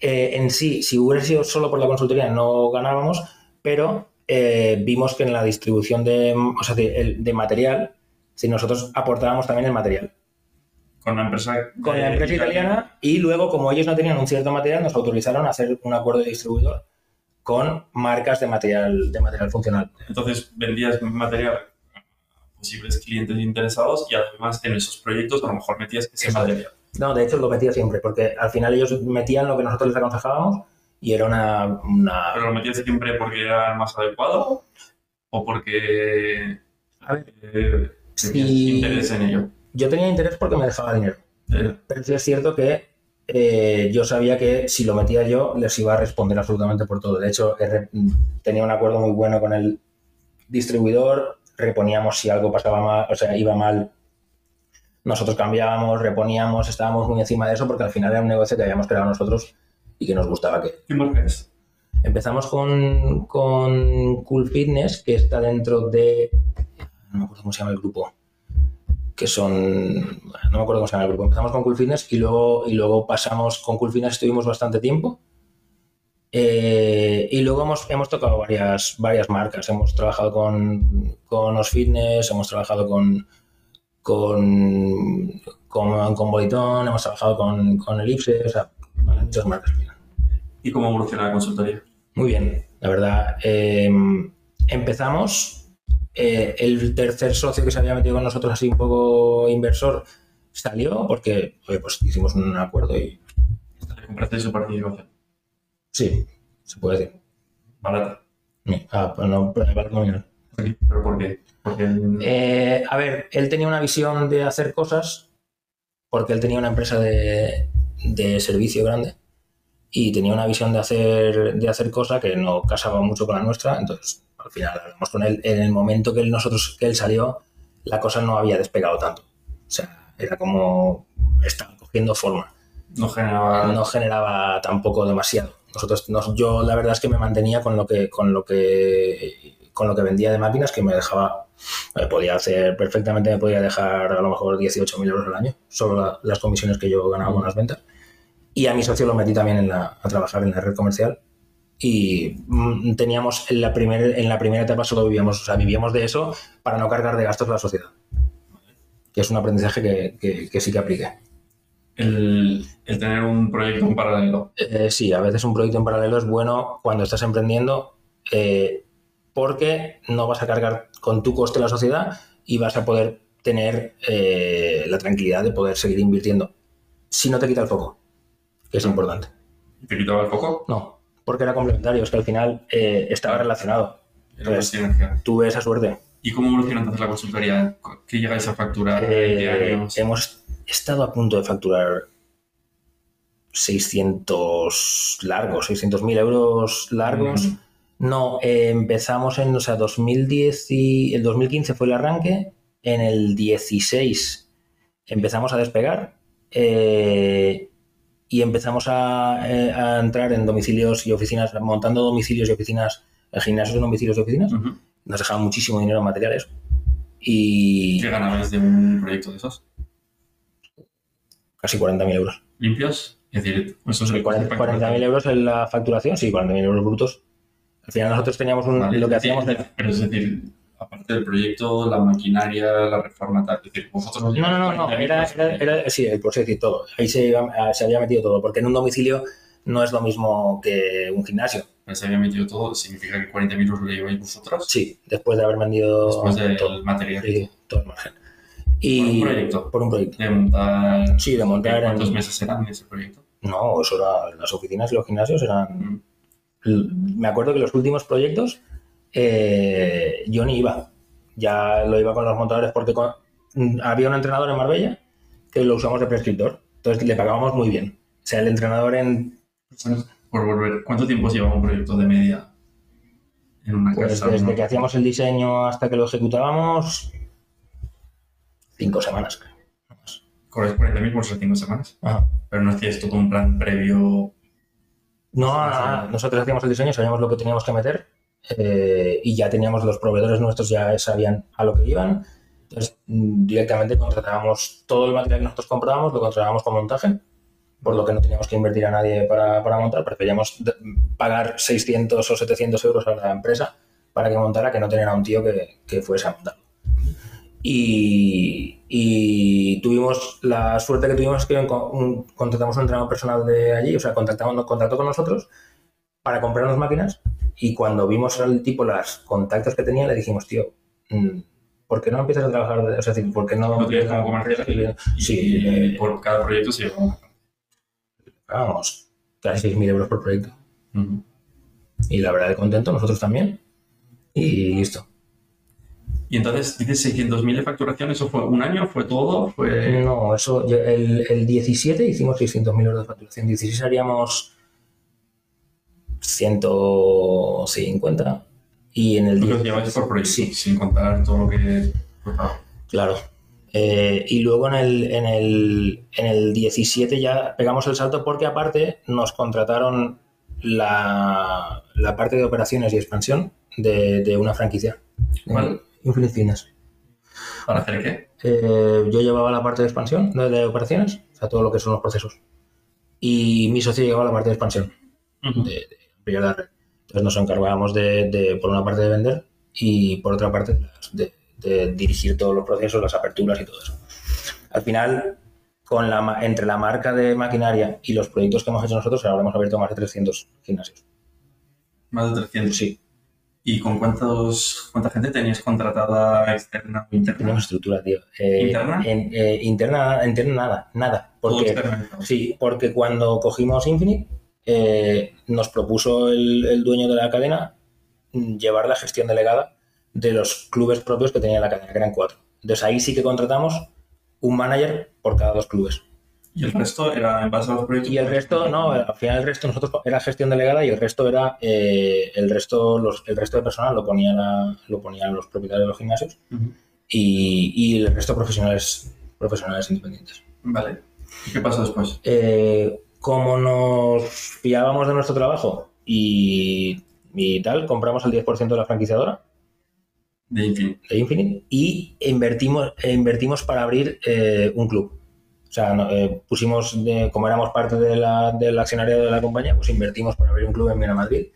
en sí, si hubiera sido solo por la consultoría, no ganábamos, pero eh, vimos que en la distribución de, o sea, de, de material, si nosotros aportábamos también el material. Con la empresa, con la empresa italiana y luego, como ellos no tenían un cierto material, nos autorizaron a hacer un acuerdo de distribuidor con marcas de material, de material funcional. Entonces vendías material a posibles clientes interesados y además en esos proyectos a lo mejor metías ese Eso. material. No, de hecho lo metía siempre, porque al final ellos metían lo que nosotros les aconsejábamos y era una... una- ¿Pero lo metías siempre porque era el más adecuado o porque A ver, eh, tenías Sí. interés en ello? yo tenía interés porque me dejaba dinero, Eh, pero sí es cierto que eh, yo sabía que si lo metía yo les iba a responder absolutamente por todo. De hecho, he re- tenía un acuerdo muy bueno con el distribuidor, reponíamos si algo pasaba mal, o sea, iba mal. Nosotros cambiábamos, reponíamos, estábamos muy encima de eso porque al final era un negocio que habíamos creado nosotros y que nos gustaba que. ¿Qué marca es? Empezamos con, con Cool Fitness, que está dentro de. No me acuerdo cómo se llama el grupo. Que son. No me acuerdo cómo se llama el grupo. Empezamos con Cool Fitness y luego, y luego pasamos con Cool Fitness, estuvimos bastante tiempo. Eh, y luego hemos, hemos tocado varias, varias marcas. Hemos trabajado con, con Os Fitness, hemos trabajado con, con, con, con Boitón, hemos trabajado con, con Elipse, o sea, muchas. ¿Y cómo evoluciona la consultoría? Muy bien, la verdad. eh, empezamos, eh, el tercer socio que se había metido con nosotros así un poco inversor salió porque oye, pues hicimos un acuerdo y ¿Comprasteis su participación? sí, se puede decir. Barata. Ah, pues no, pero nominal. ¿Pero por qué? Porque Eh, a ver, él tenía una visión de hacer cosas porque él tenía una empresa de, de servicio grande y tenía una visión de hacer, de hacer cosa que no casaba mucho con la nuestra, entonces al final hablamos con él. En el momento que él, nosotros, que él salió, la cosa no había despegado tanto. O sea, era como estaba cogiendo forma. No generaba... No generaba tampoco demasiado. Nosotros, nos- yo la verdad es que me mantenía con lo que, con lo que, con lo que vendía de máquinas, que me dejaba, me podía hacer perfectamente, me podía dejar a lo mejor 18.000 euros al año, solo la- las comisiones que yo ganaba con las ventas. Y a mi socio lo metí también en la, a trabajar en la red comercial. Y mm, teníamos en la, primer, en la primera etapa solo vivíamos, o sea, vivíamos de eso para no cargar de gastos a la sociedad. Que es un aprendizaje que, que- que sí que apliqué. El, el tener un proyecto en paralelo. Eh, sí, a veces un proyecto en paralelo es bueno cuando estás emprendiendo eh, porque no vas a cargar con tu coste la sociedad y vas a poder tener eh, la tranquilidad de poder seguir invirtiendo si no te quita el foco, que es importante. ¿Te quitaba el foco? No, porque era complementario, es que al final eh, estaba relacionado. Era sinergia. Tuve esa suerte. ¿Y cómo evoluciona entonces la consultoría? ¿Qué llegáis a facturar Eh, diarios? hemos estado a punto de facturar 600 largos, 600.000 euros largos. Mm. No, eh, empezamos en, o sea, 2010 y el 2015 fue el arranque, en el 16 empezamos a despegar eh, y empezamos a, eh, a entrar en domicilios y oficinas, montando domicilios y oficinas, en gimnasios de domicilios y oficinas. Nos dejaban muchísimo dinero en materiales. Y ¿Qué ganabais de un proyecto de esos? casi 40.000 euros. ¿Limpios? Es decir, eso es el 40 40.000 euros en la facturación, sí, 40.000 euros brutos. Al final nosotros teníamos un, Vale, lo que hacíamos... de- Pero es decir, aparte del proyecto, la maquinaria, la reforma, tal. Es decir, vosotros No, no, no, no, era, era, era- sí, el proceso y todo. Ahí se, iba- se había metido todo, porque en un domicilio no es lo mismo que un gimnasio. Se había metido todo, significa que 40.000 euros lo lleváis vosotros Sí, después de haber vendido después del todo, material. sí, todo el margen. Y, Por un proyecto. Por un proyecto. De montar. Sí, de montar ¿Cuántos en- meses eran ese proyecto? No, eso era, las oficinas y los gimnasios eran... Mm. Me acuerdo que los últimos proyectos eh, yo ni iba. Ya lo iba con los montadores porque con- mm, había un entrenador en Marbella que lo usamos de prescriptor. Entonces le pagábamos muy bien. O sea, el entrenador en... Por volver, ¿cuánto tiempo lleva un proyecto de media en una Pues casa? desde ¿no? que hacíamos el diseño hasta que lo ejecutábamos, cinco semanas. Cobráis 40.000 por esas 5 semanas. Ajá. Pero no hacíais todo un plan previo. No, nada, nosotros hacíamos el diseño, sabíamos lo que teníamos que meter eh, y ya teníamos los proveedores nuestros, ya sabían a lo que iban. Entonces, directamente contratábamos todo el material que nosotros comprábamos, lo contratábamos con montaje, por lo que no teníamos que invertir a nadie para, para montar. Preferíamos pagar 600 o 700 euros a la empresa para que montara que no tener a un tío que, que fuese a montar. Y, y tuvimos la suerte que tuvimos que contratamos un entrenador personal de allí, o sea, contactamos, nos contactó con nosotros para comprarnos máquinas y cuando vimos al tipo los contactos que tenía le dijimos, tío, mm, ¿por qué no empiezas a trabajar? o sea, decir, ¿por qué no? ¿Lo tienes como comercial? Y, Sí, y eh, por cada proyecto se una. vamos, casi 6.000 euros por proyecto. Ujú. Y la verdad, contento, nosotros también. Y listo. Y entonces dices 600.000 de facturación, ¿eso fue un año? ¿Fue todo? ¿Fue.? No, eso, el, el 17 hicimos 600.000 euros de facturación, 16 haríamos 150 y en el Lo que os 10 lleváis por proyecto, Sí, sin contar todo lo que. Claro. Eh, y luego en el, en, el, en el 17 ya pegamos el salto porque aparte nos contrataron la, la parte de operaciones y expansión de, de una franquicia. ¿Cuál? Fitness. ¿Para hacer qué? Eh, yo llevaba la parte de expansión, de, de operaciones, o sea, todo lo que son los procesos. Y mi socio llevaba la parte de expansión, Ujú. de, de ampliar la red. Entonces nos encargábamos de, de, por una parte, de vender y por otra parte, de, dirigir todos los procesos, las aperturas y todo eso. Al final, con la, entre la marca de maquinaria y los proyectos que hemos hecho nosotros, ahora hemos abierto más de 300 gimnasios. Más de 300. Sí, ¿Y con cuántos, cuánta gente tenías contratada externa o interna? tenemos estructura, tío. Eh, ¿Interna? en- eh, interna, interna nada, nada. Porque. Sí, porque cuando cogimos Infinite, eh, nos propuso el, el dueño de la cadena llevar la gestión delegada de los clubes propios que tenía la cadena, que eran cuatro. Entonces ahí sí que contratamos un manager por cada dos clubes. ¿Y el resto era en base a los proyectos? Y el resto, no, al final el resto nosotros era gestión delegada y el resto era eh, el resto los, el resto de personal lo ponían lo ponían los propietarios de los gimnasios y, y el resto profesionales profesionales independientes. Vale. ¿Y qué pasó después? Eh, como nos fiábamos de nuestro trabajo y, y tal, compramos el 10% de la franquiciadora De Infinite. de Infinite y invertimos, e invertimos para abrir eh, un club. O sea, no, eh, pusimos, de- como éramos parte de la, del accionariado de la compañía, pues invertimos para abrir un club en Viena Madrid,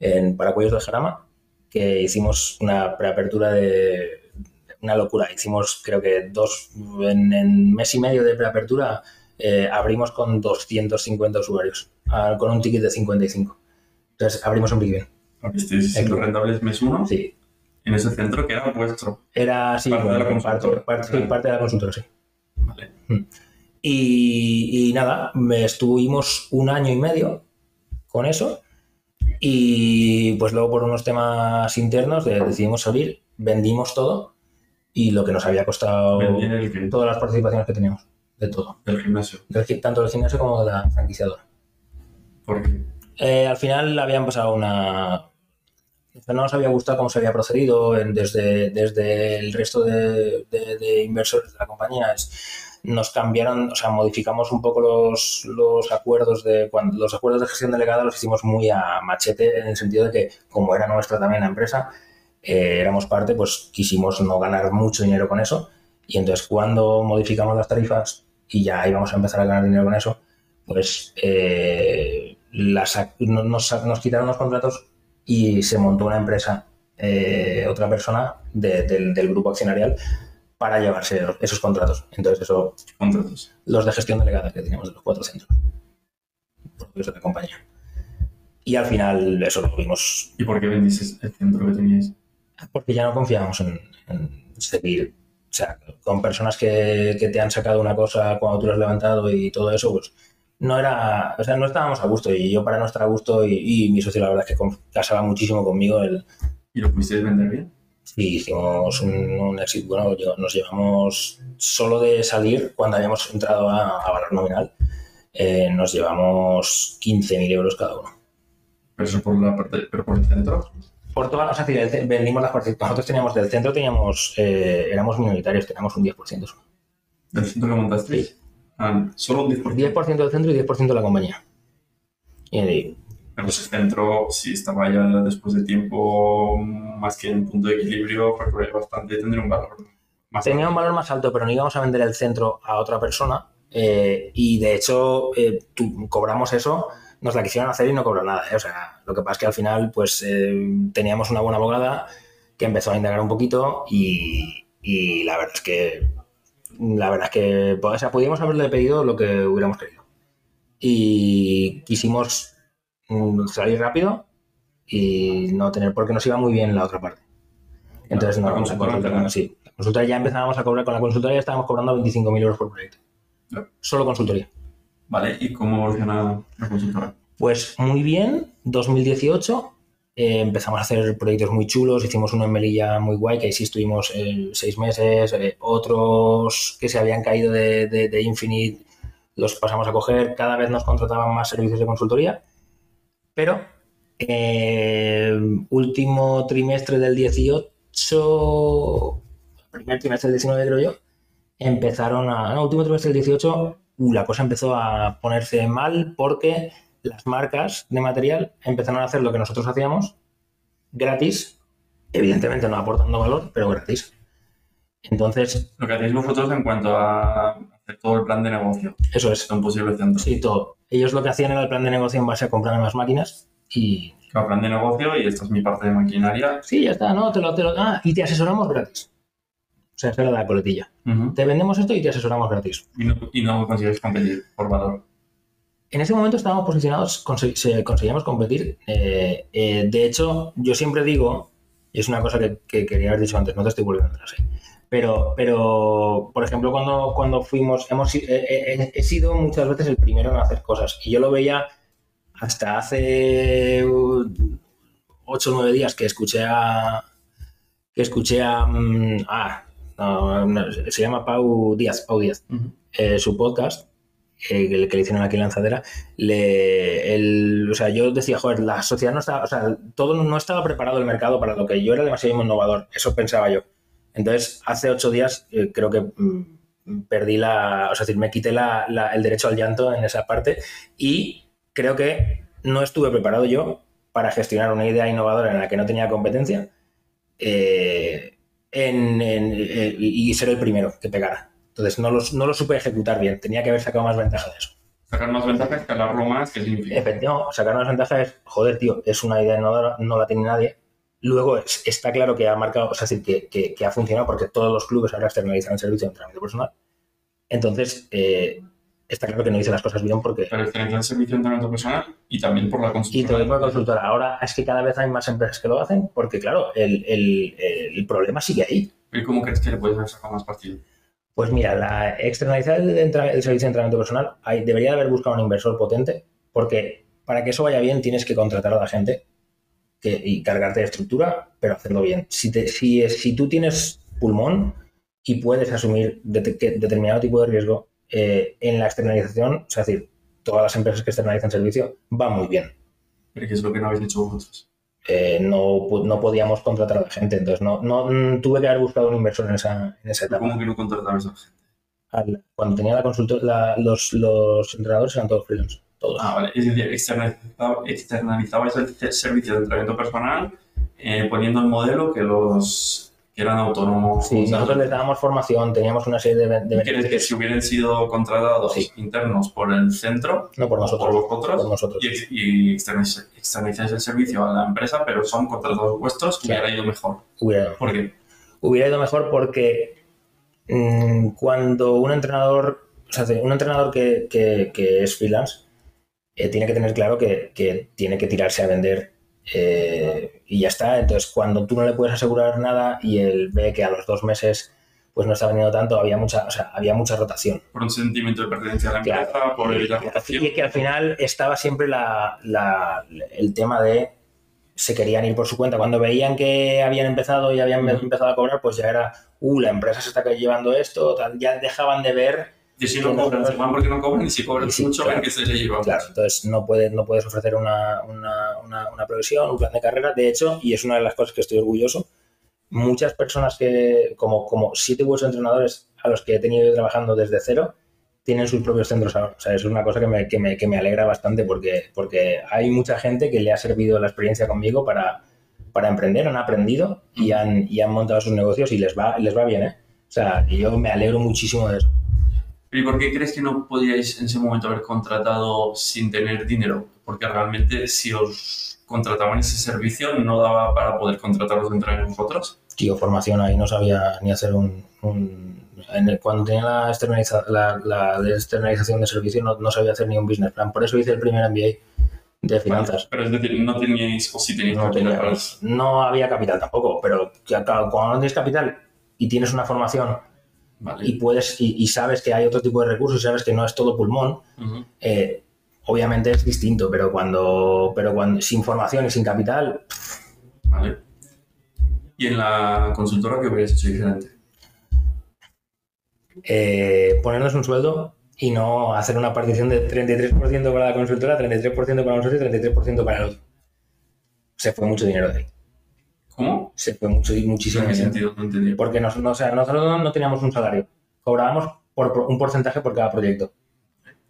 en Paracuellos de Jarama, que hicimos una preapertura de una locura. Hicimos, creo que dos, en, en mes y medio de preapertura, eh, abrimos con 250 usuarios, ah, con un ticket de 55. Entonces abrimos un siendo club. rentables mes uno Sí, en ese centro que era vuestro. era así, Parte de la parte- sí, parte de la consultora, sí. Vale. Y, y nada, me estuvimos un año y medio con eso y pues luego por unos temas internos de- decidimos salir, vendimos todo y lo que nos había costado el todas las participaciones que teníamos, de todo, del gimnasio. del tanto del gimnasio como de la franquiciadora. Porque Eh, al final habían pasado una... No nos había gustado cómo se había procedido desde, desde el resto de, inversores de la compañía. Nos cambiaron, o sea, modificamos un poco los, los acuerdos de cuando los acuerdos de gestión delegada los hicimos muy a machete en el sentido de que como era nuestra también la empresa, eh, éramos parte, pues quisimos no ganar mucho dinero con eso y entonces cuando modificamos las tarifas y ya íbamos a empezar a ganar dinero con eso, pues eh, las nos, nos quitaron los contratos y se montó una empresa, eh, otra persona de- del, del grupo accionarial para llevarse esos contratos. Entonces eso, contratos. los de gestión delegada que teníamos de los cuatro centros propios de la compañía. Y al final eso lo vimos ¿Y por qué vendís el centro que teníais? porque ya no confiábamos en, en seguir. O sea, con personas que, que te han sacado una cosa cuando tú lo has levantado y todo eso, pues no era, o sea, no estábamos a gusto y yo para no estar a gusto y, y mi socio la verdad es que casaba muchísimo conmigo el, ¿Y lo pudisteis vender bien? sí, hicimos un, un éxito, bueno, lle- nos llevamos solo de salir cuando habíamos entrado a, a valor nominal, eh, nos llevamos 15.000 euros cada uno. Pero eso por la parte, pero por el centro. Por todas las actividades, vendimos las partes, nosotros teníamos del centro, teníamos, eh, éramos minoritarios, teníamos un 10%. solo. ¿Del centro que montasteis? Ah, solo un 10%. 10% del centro y 10% de la compañía. Y pues el centro, si estaba ya después de tiempo más que en punto de equilibrio, porque bastante tendría un valor más tenía alto. un valor más alto, pero no íbamos a vender el centro a otra persona. eh, y de hecho, eh, tú- cobramos eso, nos la quisieron hacer y no cobró nada. eh, O sea, lo que pasa es que al final, pues eh, teníamos una buena abogada que empezó a indagar un poquito y, y la verdad es que la verdad es que o sea, podíamos haberle pedido lo que hubiéramos querido. Y quisimos mm, salir rápido y no tener, porque nos iba muy bien la otra parte. Entonces, no, consultora consultora, también. sí. La consultoría ya empezábamos a cobrar, con la consultoría ya estábamos cobrando 25.000 euros por proyecto. Ya. Solo consultoría. Vale, ¿y cómo evoluciona la consultora? Pues muy bien, 2018 eh, empezamos a hacer proyectos muy chulos, hicimos uno en Melilla muy guay, que ahí sí estuvimos eh, seis meses, eh, otros que se habían caído de, de- Infinite los pasamos a coger, cada vez nos contrataban más servicios de consultoría, pero último trimestre del 18, primer trimestre del 19 creo yo, empezaron a, no, último trimestre del 18, uh, la cosa empezó a ponerse mal porque las marcas de material empezaron a hacer lo que nosotros hacíamos gratis, evidentemente no aportando valor, pero gratis. Entonces, Lo que hacéis vosotros en cuanto a hacer todo el plan de negocio eso es. un posible centro. Sí, todo. Ellos lo que hacían era el plan de negocio en base a comprar más máquinas y Claro, plan de negocio y esta es mi parte de maquinaria. sí, ya está, ¿no? Te lo, te lo- ah, y te asesoramos gratis. O sea, esa era la coletilla. Te vendemos esto y te asesoramos gratis. y, no, y no consigues competir por valor. En ese momento estábamos posicionados, conse- se- conseguíamos competir. eh, eh, de hecho, yo siempre digo, y es una cosa que, que quería haber dicho antes, no te estoy volviendo atrás, ¿eh? pero, pero, por ejemplo, cuando, cuando fuimos, hemos, eh, he sido muchas veces el primero en hacer cosas, y yo lo veía hasta hace 8 o 9 días que escuché a, que escuché a, mm, ah, no, no, se llama Pau Díaz, Pau Díaz, su podcast el que le hicieron aquí en lanzadera, le, el, o sea, yo decía, joder, la sociedad no estaba, o sea, todo no estaba preparado el mercado para lo que yo era demasiado innovador, eso pensaba yo. Entonces, hace ocho días eh, creo que mm, perdí la, o sea, decir, me quité la, el derecho al llanto en esa parte y creo que no estuve preparado yo para gestionar una idea innovadora en la que no tenía competencia eh, en, y ser el primero que pegara. Entonces no, no lo supe ejecutar bien, tenía que haber sacado más ventaja de eso. Sacar más ventaja, escalarlo más, significa. No, sacar más ventaja es, joder, tío, es una idea innovadora, no la tiene nadie. Luego está claro que ha marcado, o sea, que, que, ha funcionado porque todos los clubes ahora externalizan el servicio de entrenamiento personal. Entonces, eh, está claro que no hice las cosas bien porque... Pero excelente el servicio de entrenamiento personal y también por la consultora. Y también por la consultora. Ahora es que cada vez hay más empresas que lo hacen porque, claro, el, el, el problema sigue ahí. ¿Y cómo crees que le puedes sacar más partido? Pues mira, la externalización del servicio de entrenamiento personal hay, debería de haber buscado un inversor potente porque para que eso vaya bien tienes que contratar a la gente y cargarte de estructura, pero hacerlo bien. Si, te, si, si tú tienes pulmón y puedes asumir determinado tipo de riesgo, eh, en la externalización, es decir, todas las empresas que externalizan servicio, va muy bien. ¿Pero qué es lo que no habéis hecho vosotros? Eh, no, no, podíamos contratar a la gente, entonces no, no mm, tuve que haber buscado un inversor en esa, en esa etapa. ¿Cómo que no contratabas a la gente? cuando tenía la consultora, los, los entrenadores eran todos freelance. Todos. Ah, vale. Es decir, externalizabais el servicio de entrenamiento personal eh, poniendo el modelo que los que eran autónomos. Sí, nosotros les dábamos formación, teníamos una serie de, de ¿Quieres que si hubieran sido contratados internos por el centro, no por nosotros, por vosotros, por nosotros. y, y externalizáis el servicio a la empresa, pero son contratados vuestros, hubiera ido mejor? Hubiera ¿Por qué? Hubiera ido mejor porque mmm, cuando un entrenador, o sea, un entrenador que, que, que es freelance, eh, tiene que tener claro que, que tiene que tirarse a vender eh, y ya está. Entonces, cuando tú no le puedes asegurar nada y él ve que a los dos meses pues no está vendiendo tanto, había mucha, o sea, había mucha rotación. Por un sentimiento de pertenencia a la empresa, por la rotación. Y que al final estaba siempre la, el tema de se querían ir por su cuenta. Cuando veían que habían empezado y habían empezado a cobrar, pues ya era, uh, la empresa se está llevando esto, ya dejaban de ver y si no cobran, se van porque no cobran, y si cobran mucho, claro, que se le lleva Claro, entonces no puedes, no puedes ofrecer una, una, una, una, provisión, un plan de carrera. De hecho, y es una de las cosas que estoy orgulloso, muchas personas que, como, como siete u entrenadores a los que he tenido trabajando desde cero, tienen sus propios centros ahora. O sea, es una cosa que me, que me, que me alegra bastante porque, porque hay mucha gente que le ha servido la experiencia conmigo para, para emprender, han aprendido y han, y han montado sus negocios y les va, les va bien, ¿eh? O sea, yo me alegro muchísimo de eso. ¿Y por qué crees que no podíais en ese momento haber contratado sin tener dinero? Porque realmente si os contrataban ese servicio no daba para poder contratarlos entre vosotros. Tío, formación ahí no sabía ni hacer un... cuando tenía la, externalización de servicio no, no, sabía hacer ni un business plan. Por eso hice el primer MBA de finanzas. pero es decir, no teníais o sí teníais no capital. no había capital tampoco, pero cuando no tienes capital y tienes una formación y puedes y, sabes que hay otro tipo de recursos, sabes que no es todo pulmón, eh, obviamente es distinto, pero cuando, pero cuando sin formación y sin capital. Vale. ¿Y en la consultora qué hubieras hecho diferente? Eh, ponernos un sueldo y no hacer una partición de 33% para la consultora, 33% para nosotros y 33% para el otro. Se fue mucho dinero de ahí. ¿Cómo? Se fue mucho, muchísimo. ¿En qué sentido? No entendí. Porque no, o sea, nosotros no teníamos un salario. Cobrábamos por, un porcentaje por cada proyecto.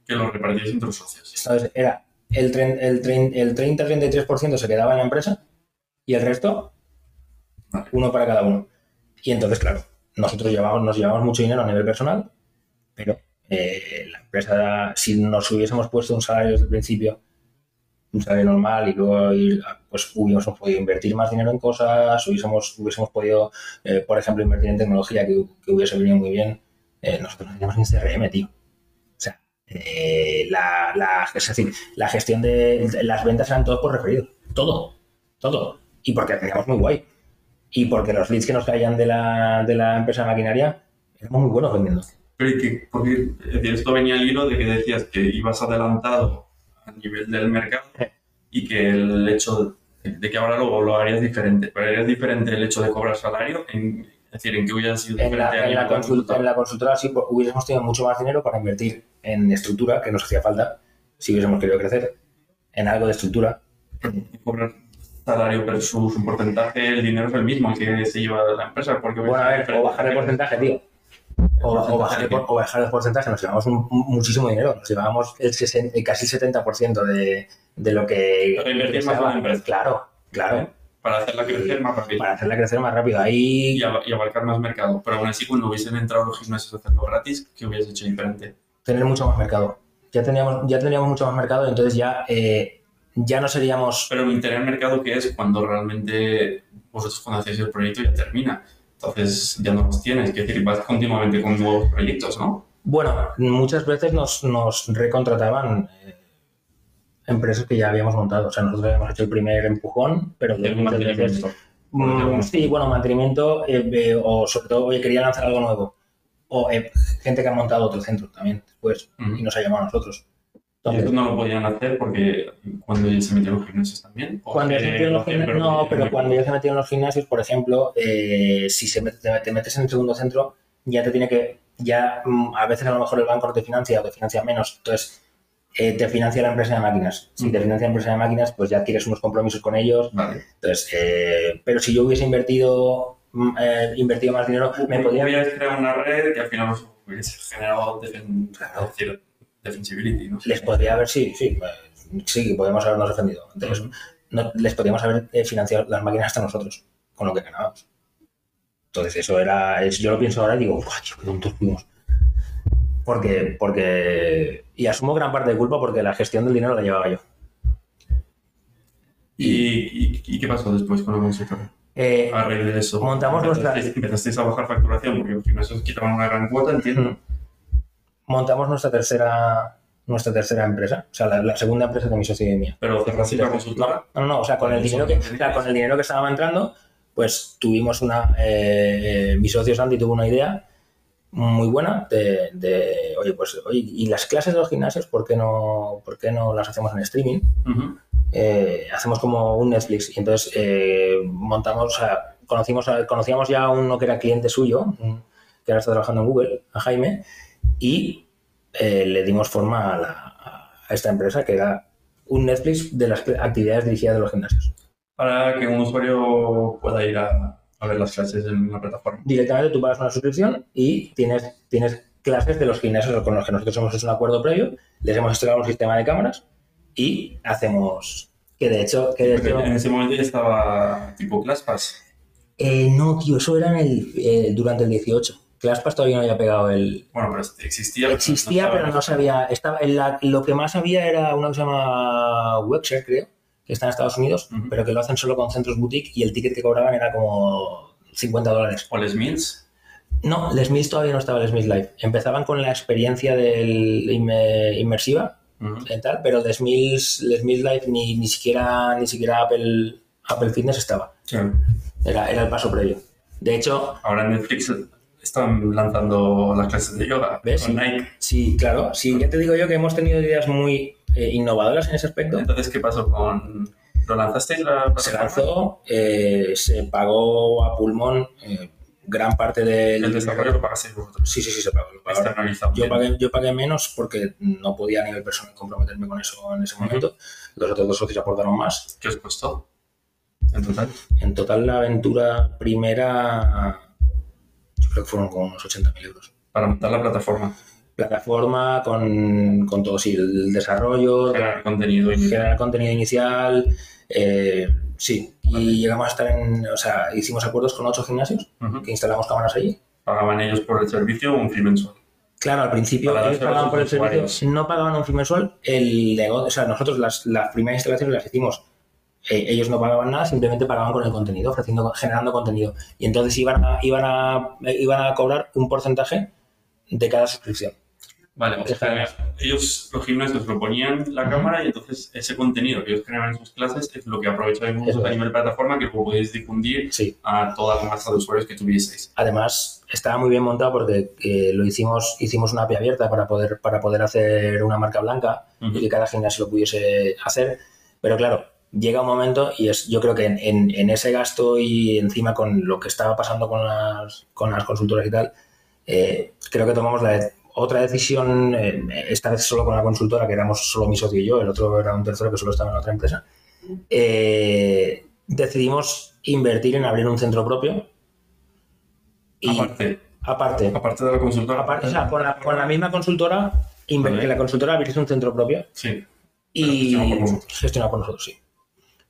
Que lo repartíais entre los socios. ¿Sabes? Era el, el, el 30-33% se quedaba en la empresa y el resto, uno para cada uno. Y entonces, claro, nosotros llevamos, nos llevamos mucho dinero a nivel personal, pero eh, la empresa, si nos hubiésemos puesto un salario desde el principio un salario normal y luego pues hubiésemos podido invertir más dinero en cosas, hubiésemos, hubiésemos podido, eh, por ejemplo, invertir en tecnología que, hubiese venido muy bien. Eh, nosotros no teníamos ni CRM, tío. O sea, eh, la, la, es decir, la gestión de las ventas eran todos por referido. Todo, todo. Y porque teníamos muy guay. Y porque los leads que nos caían de la, de la empresa de maquinaria éramos muy buenos vendiendo. Pero que, porque esto venía al hilo de que decías que ibas adelantado nivel del mercado y que el hecho de que ahora luego lo harías diferente, pero harías diferente el hecho de cobrar salario en, Es decir, ¿en qué hubiera sido En la, en, la consulta, en la consultora sí pues, hubiésemos tenido mucho más dinero para invertir en estructura, que nos hacía falta, si hubiésemos querido crecer, en algo de estructura. cobrar salario versus un porcentaje, el dinero es el mismo que se lleva la empresa. Porque Bueno, a ver, o bajar el porcentaje, tío. O, o bajar el, o bajar el porcentaje, nos llevamos un- muchísimo dinero, nos llevábamos el, sesen- el casi el 70% de, de lo que... Pero invertir más en la empresa. Claro, claro, Para hacerla crecer más rápido para hacerla crecer más rápido. Ahí y, ab- y abarcar más mercado. Pero aún así, cuando hubiesen entrado los gimnasios a hacerlo gratis, ¿qué hubieses hecho diferente? tener mucho más mercado. Ya teníamos, ya teníamos mucho más mercado, entonces ya, eh, ya no seríamos... Pero el tener mercado que es cuando realmente vosotros cuando hacéis el proyecto ya termina. Entonces ya no los tienes, es decir, vas continuamente con nuevos proyectos, ¿no? Bueno, muchas veces nos, nos recontrataban eh, empresas que ya habíamos montado. O sea, nosotros habíamos hecho el primer empujón, pero El mantenimiento. Mm, sí, bueno, mantenimiento eh, eh, o sobre todo, oye, quería lanzar algo nuevo. O eh, gente que ha montado otro centro también después y nos ha llamado a nosotros. Y eso no lo podían hacer porque cuando ya se metieron los gimnasios también. ¿O cuando ya que se metieron lo los gimnasios, no, pero cuando ya se metieron los gimnasios, por ejemplo, eh, si se met- te, te metes en el segundo centro, ya te tiene que, ya mm, a veces a lo mejor el banco no te financia o te financia menos, entonces eh, te financia la empresa de máquinas. Si te financia la empresa de máquinas, pues ya adquieres unos compromisos con ellos. Vale. Entonces, eh, pero si yo hubiese invertido, mm, eh, invertido más dinero, me podría Hubieras creado una red que al final hubiese generado defen- Claro. Defensibility, ¿no? les podría haber, sí, sí, sí, podemos habernos defendido. Entonces, no- les podríamos haber eh, financiado las máquinas hasta nosotros, con lo que ganábamos. Entonces, eso era, es- yo lo pienso ahora y digo, "Buah, tío, qué tontos fuimos. Porque, porque, y asumo gran parte de culpa porque la gestión del dinero la llevaba yo. ¿Y, y, y qué pasó después con la consultora? Eh, A raíz de eso. Montamos nuestra- Empezasteis- Empezasteis a bajar facturación porque los gimnasios quitaban una gran cuota, entiendo. Montamos nuestra tercera, nuestra tercera empresa, o sea, la, la segunda empresa de mi socio y mía. Pero cerrasteis la consultora. No, no, no, o sea, con el dinero que, o sea, con el dinero que estaba entrando, pues tuvimos una, eh, eh, mi socio Santi tuvo una idea muy buena de, de, oye, pues, oye, y las clases de los gimnasios, ¿por qué no, por qué no las hacemos en streaming? Eh, hacemos como un Netflix y entonces eh, montamos, o sea, conocimos, conocíamos ya a uno que era cliente suyo, que ahora está trabajando en Google, a Jaime, y eh, le dimos forma a, la- a esta empresa que era un Netflix de las actividades dirigidas de los gimnasios. Para que un usuario pueda ir a, a ver las clases en una plataforma. Directamente tú pagas una suscripción y tienes, tienes clases de los gimnasios con los que nosotros hemos hecho un acuerdo previo, les hemos instalado un sistema de cámaras y hacemos, que de hecho, que de Porque hecho en ese momento ya estaba tipo ClassPass. Eh, no, tío, eso era en el, eh, durante el 18. ClassPass todavía no había pegado el... Bueno, pero existía. Existía, pero no sabía... Estaba en la- lo que más había era una que se llama Webshare, creo, que está en Estados Unidos, pero que lo hacen solo con centros boutique y el ticket que cobraban era como 50 dólares. O Les Mills. No, Les Mills todavía no estaba Les Mills Live. Empezaban con la experiencia del inme- inmersiva Ujú. y tal, pero Les Mills, Les Mills Live ni, ni siquiera, ni siquiera Apple, Apple Fitness estaba. Era, era el paso previo. De hecho, Ahora Netflix están lanzando las clases de yoga ¿Ves? con Nike. Sí, claro. Sí, ya te digo yo que hemos tenido ideas muy eh, innovadoras en ese aspecto. Entonces, ¿qué pasó con...? ¿Lo lanzasteis la Se lanzó, eh, se pagó a pulmón eh, gran parte del... El desarrollo lo pagasteis vosotros. Sí, sí, sí, se pagó. Yo pagué, yo pagué menos porque no podía a nivel personal comprometerme con eso en ese momento. Los otros dos socios aportaron más. ¿Qué os costó? En total. En total, la aventura primera, yo creo que fueron como unos 80.000 euros. Para montar la plataforma. Plataforma con, con todo, sí, el desarrollo, Generar contenido. generar contenido inicial, eh, sí. Y llegamos a estar en, o sea, hicimos acuerdos con ocho gimnasios que instalamos cámaras allí. Pagaban ellos por el servicio un fee mensual. Claro, al principio Para ellos pagaban por el servicio, usuarios. no pagaban un fee mensual. El negocio, o sea, nosotros las, las primeras instalaciones las hicimos. Eh, ellos no pagaban nada, simplemente pagaban con el contenido, ofreciendo, generando contenido. Y entonces iban a, iban a, eh, iban a cobrar un porcentaje de cada suscripción. Vale, o sea, ellos, los gimnasios, lo ponían la Ujú. cámara y entonces ese contenido que ellos generaban en sus clases es lo que aprovecháis vosotros a nivel plataforma que podéis difundir Sí. a toda la masa de usuarios que tuvieseis. Además, estaba muy bien montado porque eh, lo hicimos, hicimos una API abierta para poder, para poder hacer una marca blanca Ujú. y que cada gimnasio lo pudiese hacer. Pero claro, llega un momento y es, yo creo que en, en- en ese gasto y encima con lo que estaba pasando con las, con las consultoras y tal, eh, creo que tomamos la otra decisión, eh, esta vez solo con la consultora, que éramos solo mi socio y yo, el otro era un tercero que solo estaba en otra empresa. eh, decidimos invertir en abrir un centro propio. Y Aparte, aparte, aparte de la consultora. aparte, o sea, con la, con la misma consultora, que la consultora abriese un centro propio Sí. y gestionado por nosotros, sí.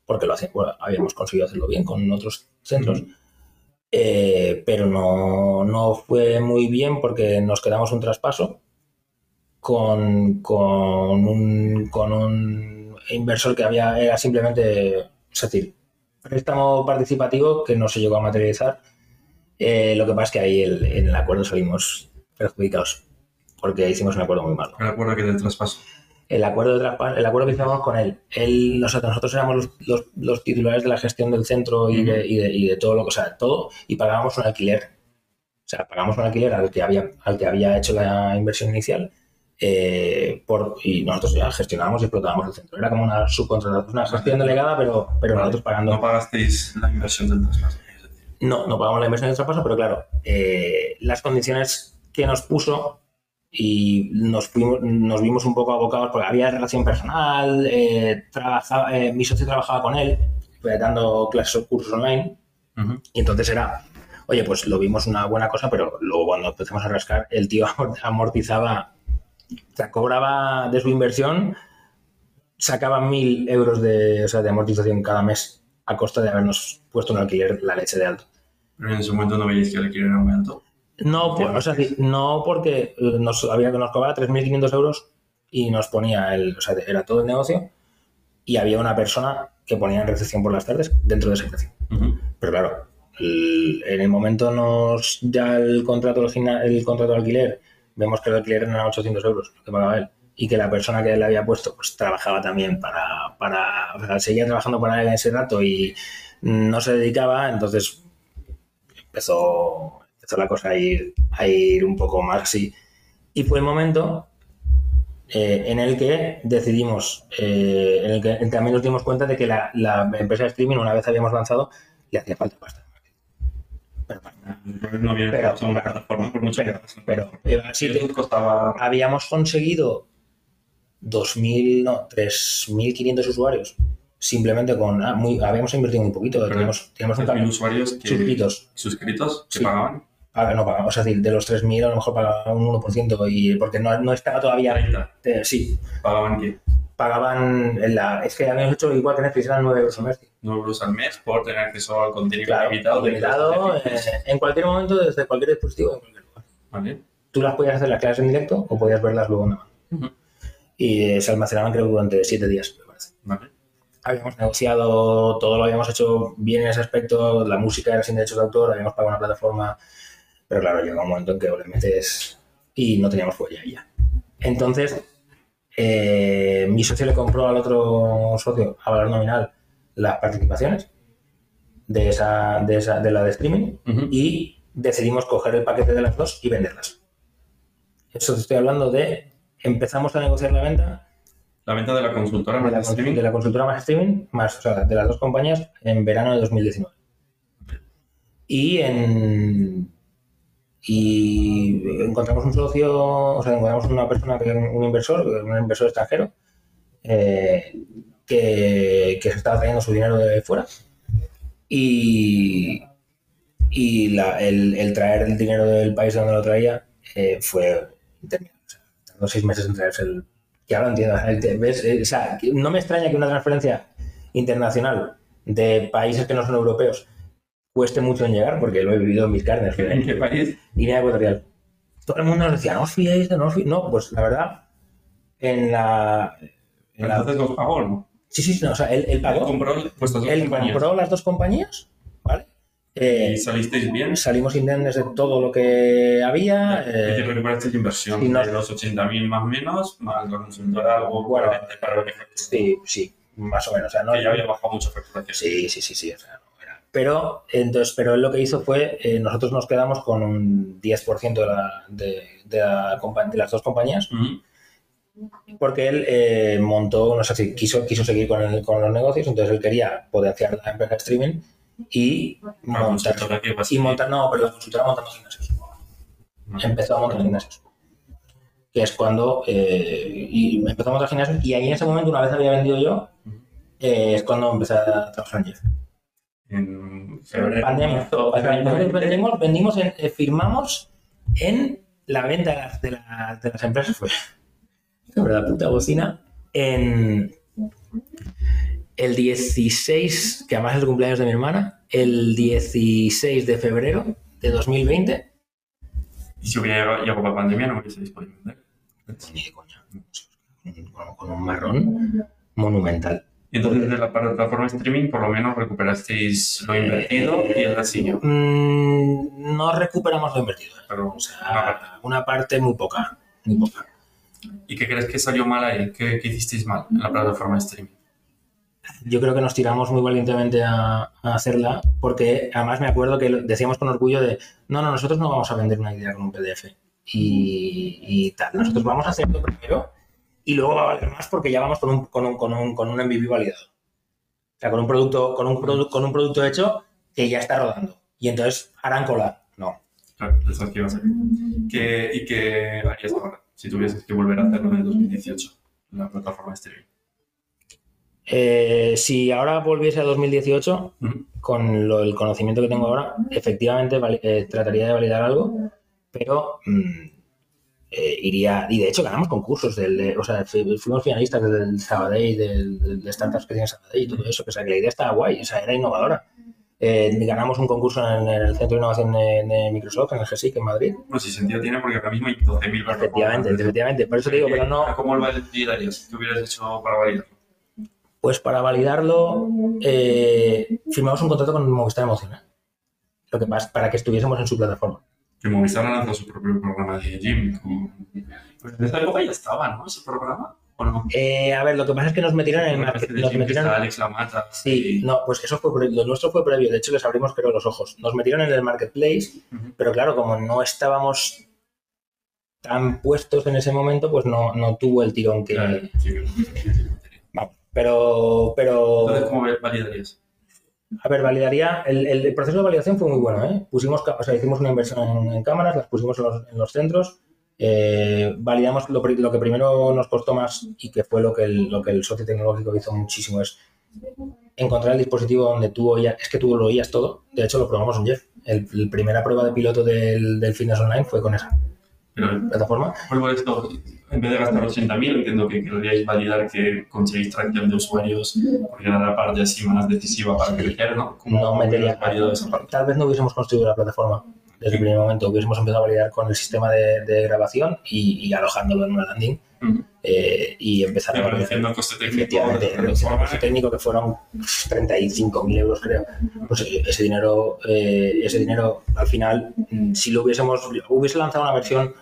Porque lo hace- bueno, habíamos conseguido hacerlo bien con otros centros, eh, pero no, no fue muy bien porque nos quedamos un traspaso con, con, un, con un inversor que había, era simplemente, es decir, préstamo participativo que no se llegó a materializar. Eh, lo que pasa es que ahí el- en el acuerdo salimos perjudicados porque hicimos un acuerdo muy malo Me acuerdo que del traspaso. El acuerdo de el acuerdo que hicimos con él. él nosotros, nosotros éramos los, los- los titulares de la gestión del centro y, de, y de- y de todo lo que, o sea, todo, y pagábamos un alquiler. O sea, pagamos un alquiler al que había, al que había hecho la inversión inicial. eh, por, y nosotros ya gestionábamos y explotábamos el centro. Era como una subcontratación, una gestión delegada, pero, pero Vale. nosotros pagando. No pagasteis la inversión del traspaso. No, no pagamos la inversión del traspaso, pero claro, eh, las condiciones que nos puso y nos, fuimos, nos vimos un poco abocados porque había relación personal, eh, trabajaba, eh, mi socio trabajaba con él, dando clases o cursos online, Ujú. y entonces era, oye, pues lo vimos una buena cosa, pero luego cuando empezamos a rascar, el tío amor- amortizaba, o sea, cobraba de su inversión, sacaba mil euros de, o sea, de amortización cada mes a costa de habernos puesto en alquiler la leche de alto. En ese momento no veíais que el alquiler era muy alto. No, por- o sea, sí, no porque eh, nos había que nos cobraba 3.500 euros y nos ponía el, o sea, era todo el negocio y había una persona que ponía en recepción por las tardes dentro de ese precio. Pero claro, el- en el momento nos ya el contrato el contrato de alquiler, vemos que el alquiler eran 800 euros lo que pagaba él y que la persona que le había puesto pues trabajaba también para, para o sea, seguía trabajando para él en ese rato y no se dedicaba, entonces empezó, empezó la cosa a ir, a ir un poco más así. Y fue el momento eh, en el que decidimos, eh, en el que también nos dimos cuenta de que la, la empresa de streaming, una vez habíamos lanzado, le hacía falta pasta. Pero, pasta. No había Pero- una plataforma por mucho pero- que pero, sí, eso costaba. habíamos conseguido 2.000, no, 3.500 usuarios simplemente con... ah, muy, habíamos invertido muy poquito, Pero teníamos, teníamos un 3.000 cambio usuarios que, suscritos. suscritos que Sí. pagaban No pagamos, es decir, de los 3.000 a lo mejor pagaban un 1%, y, porque no, no estaba todavía... 30. eh, sí, Pagaban que pagaban en la... Es que habíamos hecho igual que Netflix, eran 9 euros al mes. 9 euros al mes por tener acceso al contenido Claro, limitado. limitado, eh, en cualquier momento, desde cualquier dispositivo, en cualquier lugar. Vale. Tú las podías hacer las clases en directo o podías verlas luego en la mano. Ujú. Y eh, se almacenaban creo durante 7 días, me parece. Vale. Habíamos negociado, todo lo habíamos hecho bien en ese aspecto, la música era sin derechos de autor, habíamos pagado una plataforma, pero claro, llega un momento en que le metes y no teníamos huella ya. Entonces, eh, mi socio le compró al otro socio a valor nominal las participaciones de, esa, de, esa, de la de streaming y decidimos coger el paquete de las dos y venderlas. Eso te estoy hablando de, empezamos a negociar la venta La venta de la consultora de más la, streaming. de la consultora más streaming, más, o sea, de las dos compañías, en verano de 2019. Y en y encontramos un socio, o sea, encontramos una persona, que un inversor, un inversor extranjero, eh, que, que se estaba trayendo su dinero de fuera. Y, y la- el, el traer el dinero del país de donde lo traía eh, fue interminable. O sea, tardó seis meses en traerse el, ya lo entiendo. Eh, O sea, que no me extraña que una transferencia internacional de países que no son europeos cueste mucho en llegar, porque lo he vivido en mis carnes. ¿En qué país? Guinea Ecuatorial. Todo el mundo nos decía, no os fiéis de no os fiéis". No, pues la verdad, en la. en la- Entonces los pagó no. sí, sí, no, o sea, él, él Él pagó. compró vuestras dos Él compró las dos compañías, ¿vale? Eh, Y salisteis bien. salimos indemnes de todo lo que había. y eh, que recuperasteis la inversión sí, no- de los 80.000 más o menos, más la consultora algo Bueno, para lo que sí, sí, más o menos. O sea, no, que ya había bajado mucho facturación. Sí, sí, sí, sí. o sea, Pero, entonces, pero él lo que hizo fue, eh, nosotros nos quedamos con un 10% de, la, de, de, la compa- de las dos compañías porque él eh, montó, no sé si quiso, quiso seguir con, el- con los negocios, entonces él quería potenciar la empresa de streaming y Una montar, consultora que y montar, no, pero la consultora montando gimnasios. Empezó a montar gimnasios. Que es cuando eh, y empezó a montar gimnasios y ahí en ese momento, una vez había vendido yo, eh, es cuando empecé a trabajar en Jeff. En febrero. Pandemia. marzo, O sea, nosotros 2020. vendimos, vendimos en- eh, firmamos en la venta de las, de las- de las empresas. Fue sobre la puta bocina. En el 16, que además es el cumpleaños de mi hermana, el 16 de febrero de 2020. Y si hubiera llegado, llegado la pandemia, no hubieseis podido vender. Ni de coña. Con, con un marrón monumental. Entonces de la plataforma streaming por lo menos recuperasteis lo invertido y el siguió. Mm, no recuperamos lo invertido. ¿eh? Pero, O sea, una parte muy poca. Muy poca. ¿Y qué crees que salió mal ahí? ¿Qué, qué hicisteis mal en la plataforma streaming? yo creo que nos tiramos muy valientemente a, a hacerla, porque además me acuerdo que decíamos con orgullo de, no, no, nosotros no vamos a vender una idea con un PDF y, y tal, nosotros vamos a hacerlo primero y luego va a valer más porque ya vamos con un, con un, con un, con un MVP validado. O sea, con un producto, con un, produ- con un producto hecho que ya está rodando. Y entonces harán cola. No. Claro, eso que iba a ser. ¿Qué, ¿Y qué harías ahora si tuvieses que volver a hacerlo en el 2018 en la plataforma streaming? Eh, si ahora volviese a 2018, Ujú. con lo- el conocimiento que tengo ahora, efectivamente eh, trataría de validar algo, pero mm, eh, iría. Y de hecho ganamos concursos, del, de- o sea, fu- fuimos finalistas del Sabadell, del, del- de startups que tiene Sabadell y todo eso, que, o sea, que la idea estaba guay, o sea, era innovadora. Eh, ganamos un concurso en, el Centro de Innovación de, de Microsoft, en el GSIC, en Madrid. No, si sentido tiene porque ahora mismo hay 12.000 plataformas. Efectivamente, efectivamente. Por eso te digo, pero no. ¿Cómo lo validarías? ¿Qué hubieras hecho para validarlo? Pues para validarlo, eh, firmamos un contrato con Movistar Emocional. Lo que pasa, para que estuviésemos en su plataforma. Que Movistar ha lanzado su propio programa de gym. Pues en esa época ya estaba, ¿no? Ese programa. ¿O no? Eh, a ver, lo que pasa es que nos metieron en el Me market. parece de Nos gym que metieron, está Alex Lamata. sí, no, pues eso fue lo nuestro fue previo. De hecho, les abrimos creo los ojos. Nos metieron en el marketplace, pero claro, como no estábamos tan puestos en ese momento, pues no, no tuvo el tirón que. Claro, sí, que- Vamos. Pero, pero. Entonces, ¿cómo validarías? A ver, validaría. El, el proceso de validación fue muy bueno, ¿eh? Pusimos, o sea, hicimos una inversión en, cámaras, las pusimos en los, en los centros. eh, validamos lo, lo que primero nos costó más y que fue lo que el, lo que el socio tecnológico hizo muchísimo es encontrar el dispositivo donde tú oías, es que tú lo oías todo. De hecho, lo probamos en Jeff. El, el primera prueba de piloto del, del fitness online fue con esa Pero plataforma. vuelvo a esto. En vez de gastar 80.000, entiendo que querríais validar que conseguís tracción de usuarios, porque era la parte así más decisiva para crecer, ¿no? ¿Cómo No metería. validado esa parte? Tal vez no hubiésemos construido la plataforma desde el primer momento. Hubiésemos empezado a validar con el sistema de, de grabación y, y alojándolo en una landing Ujú. eh, y empezar a. Reduciendo el coste técnico. Efectivamente, el coste técnico que fueron 35.000 euros, creo. Pues eh, ese dinero, eh, ese dinero al final, mm, si lo hubiésemos, hubiese lanzado una versión,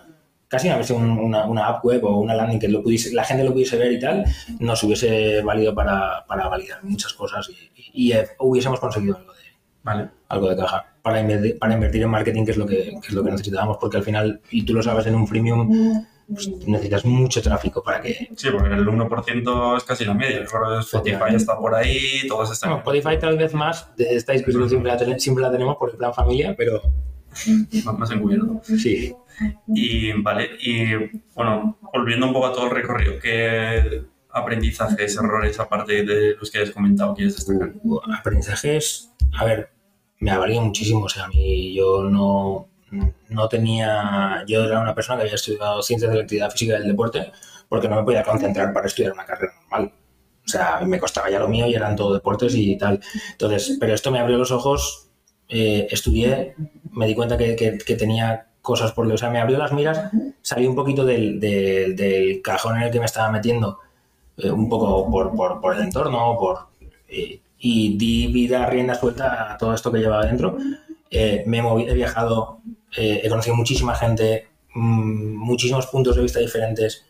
casi una versión, una, una app web o una landing que lo pudiese, la gente lo pudiese ver y tal, nos hubiese valido para, para validar muchas cosas y, y, eh, hubiésemos conseguido algo de, Vale. algo de caja para invertir, para invertir en marketing, que es lo que, que es lo que necesitábamos, porque al final, y tú lo sabes, en un freemium pues, necesitas mucho tráfico para que, Sí, porque el 1% es casi la media. Spotify está por ahí, todos están. Spotify tal vez más, de esta discusión siempre la, ten- siempre la tenemos por el plan familia, pero más, encubierto. sí. Y vale, y bueno, volviendo un poco a todo el recorrido, ¿qué aprendizajes, errores, aparte de los que has comentado, quieres destacar? Aprendizajes, a ver, me ha valido muchísimo. O sea, a mí yo no, no tenía. Yo era una persona que había estudiado ciencias de la actividad física y del deporte porque no me podía concentrar para estudiar una carrera normal. O sea, me costaba ya lo mío y eran todo deportes y tal. Entonces, pero esto me abrió los ojos. Eh, estudié, me di cuenta que, que- que tenía cosas por O sea, me abrió las miras, salí un poquito del, del- del cajón en el que me estaba metiendo, eh, un poco por, por, por el entorno, por, eh, y di vida, rienda suelta a todo esto que llevaba dentro. Eh, me he, he viajado, eh, he conocido muchísima gente, mm, muchísimos puntos de vista diferentes,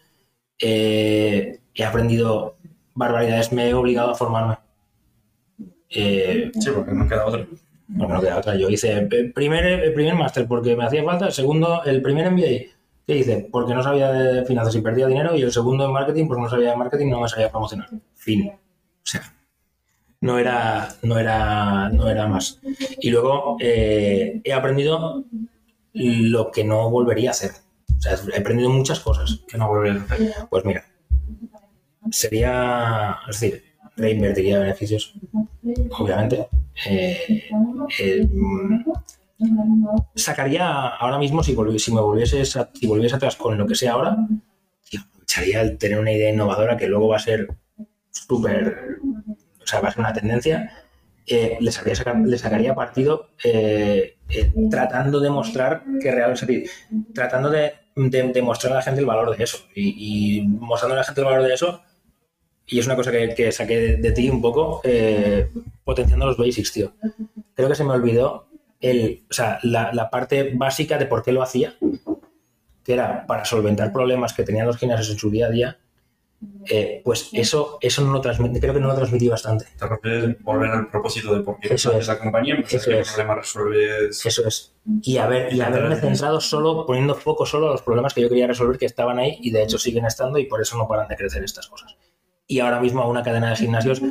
eh, he aprendido barbaridades, me he obligado a formarme. Eh, Sí, porque no queda otro. No, otra. Yo hice el primer, el primer máster porque me hacía falta, el segundo, el primer MBA ¿Qué dice? Porque no sabía de finanzas y perdía dinero y el segundo en marketing porque no sabía de marketing no me sabía promocionar. Fin. O sea, no era, no era, no era más. Y luego eh, he aprendido lo que no volvería a hacer. O sea, he aprendido muchas cosas. Que no volvería a hacer. Pues mira, sería, es decir, reinvertiría beneficios, obviamente. Eh, eh, sacaría ahora mismo, si, si me volviese, si volviese atrás con lo que sé ahora, aprovecharía el tener una idea innovadora que luego va a ser súper, o sea, va a ser una tendencia. Eh, le, sacaría, partido tratando de mostrar que real, tratando de, demostrar a la gente el valor de eso y, y mostrando a la gente el valor de eso y es una cosa que, saqué de, ti un poco, eh, potenciando los basics, tío. Creo que se me olvidó el, o sea, la, parte básica de por qué lo hacía, que era para solventar problemas que tenían los gimnasios en su día a día. Eh, pues eso, eso no lo transmití, creo que no lo transmití bastante. Te refieres volver al propósito de por qué eso es la compañía, pues eso es. problema resuelves. Eso es. Y, haber, y haberme centrado solo, poniendo foco solo a los problemas que yo quería resolver que estaban ahí y de hecho siguen estando y por eso no paran de crecer estas cosas y ahora mismo a una cadena de gimnasios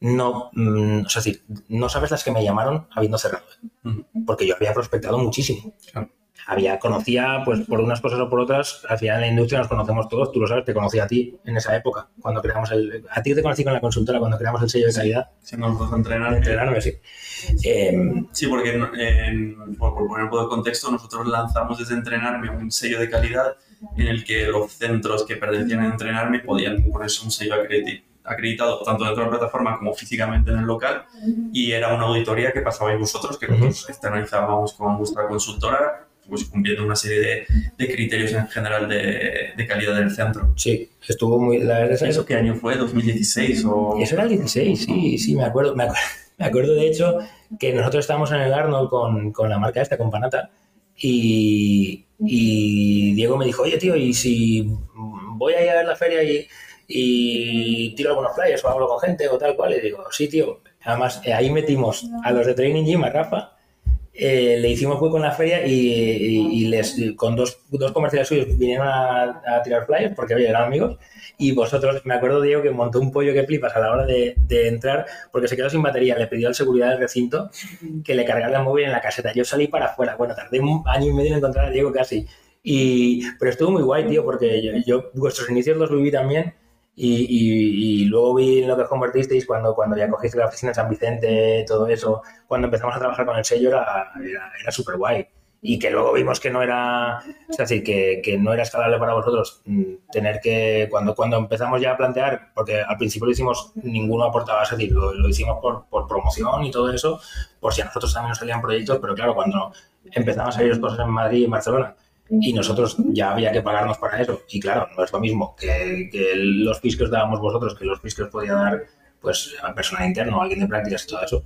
no, mm, o sea, decir, no sabes las que me llamaron habiendo cerrado, porque yo había prospectado muchísimo. Había, conocía, pues por unas cosas o por otras, al final en la industria nos conocemos todos, tú lo sabes, te conocí a ti en esa época, cuando creamos el, a ti te conocí con la consultora, cuando creamos el sello de calidad. Sí, nos dos entrenar. Entrenarme, sí. Em, sí, porque por, poner un poco de contexto, nosotros lanzamos desde entrenarme un sello de calidad en el que los centros que pertenecían a entrenarme podían ponerse un sello acreditado tanto dentro de la plataforma como físicamente en el local y era una auditoría que pasabais vosotros, que nosotros externalizábamos con vuestra consultora, pues cumpliendo una serie de, de criterios en general de, de, calidad del centro. Sí, estuvo muy... La verdad ¿Eso qué año fue? ¿2016? O... Eso era el 16, sí, sí, me acuerdo. Me acuerdo, me acuerdo de hecho que nosotros estábamos en el Arnold con, con la marca esta, con Panata, y, y Diego me dijo, oye, tío, ¿y si voy a ir a ver la feria y, tiro algunos flyers o hablo con gente o tal cual? Y digo, sí, tío. Además, eh, ahí metimos a los de Training Gym, a Rafa, eh, le hicimos juego con la feria y, les, con dos, dos, comerciales suyos vinieron a, tirar flyers porque, eran amigos. Y vosotros, me acuerdo, Diego, que montó un pollo que flipas a la hora de, de entrar porque se quedó sin batería. Le pidió al seguridad del recinto que le cargara el móvil en la caseta. Yo salí para afuera. Bueno, tardé un año y medio en encontrar a Diego casi. Y, pero estuvo muy guay, tío, porque yo, yo vuestros inicios los viví también y, y, luego vi lo que os convertisteis cuando, cuando ya cogiste la oficina en San Vicente, todo eso, cuando empezamos a trabajar con el sello era, era, era súper guay. Y que luego vimos que no era, es decir, que, que, no era escalable para vosotros mm, tener que, cuando, cuando empezamos ya a plantear, porque al principio lo hicimos, ninguno aportaba, es decir, lo, lo hicimos por, por, promoción y todo eso, por si a nosotros también nos salían proyectos, pero claro, cuando empezamos a salir cosas en Madrid y en Barcelona, y nosotros ya había que pagarnos para eso. Y claro, no es lo mismo que, que los fees que os dábamos vosotros, que los fees que os podía dar pues a personal interno, alguien de prácticas y todo eso.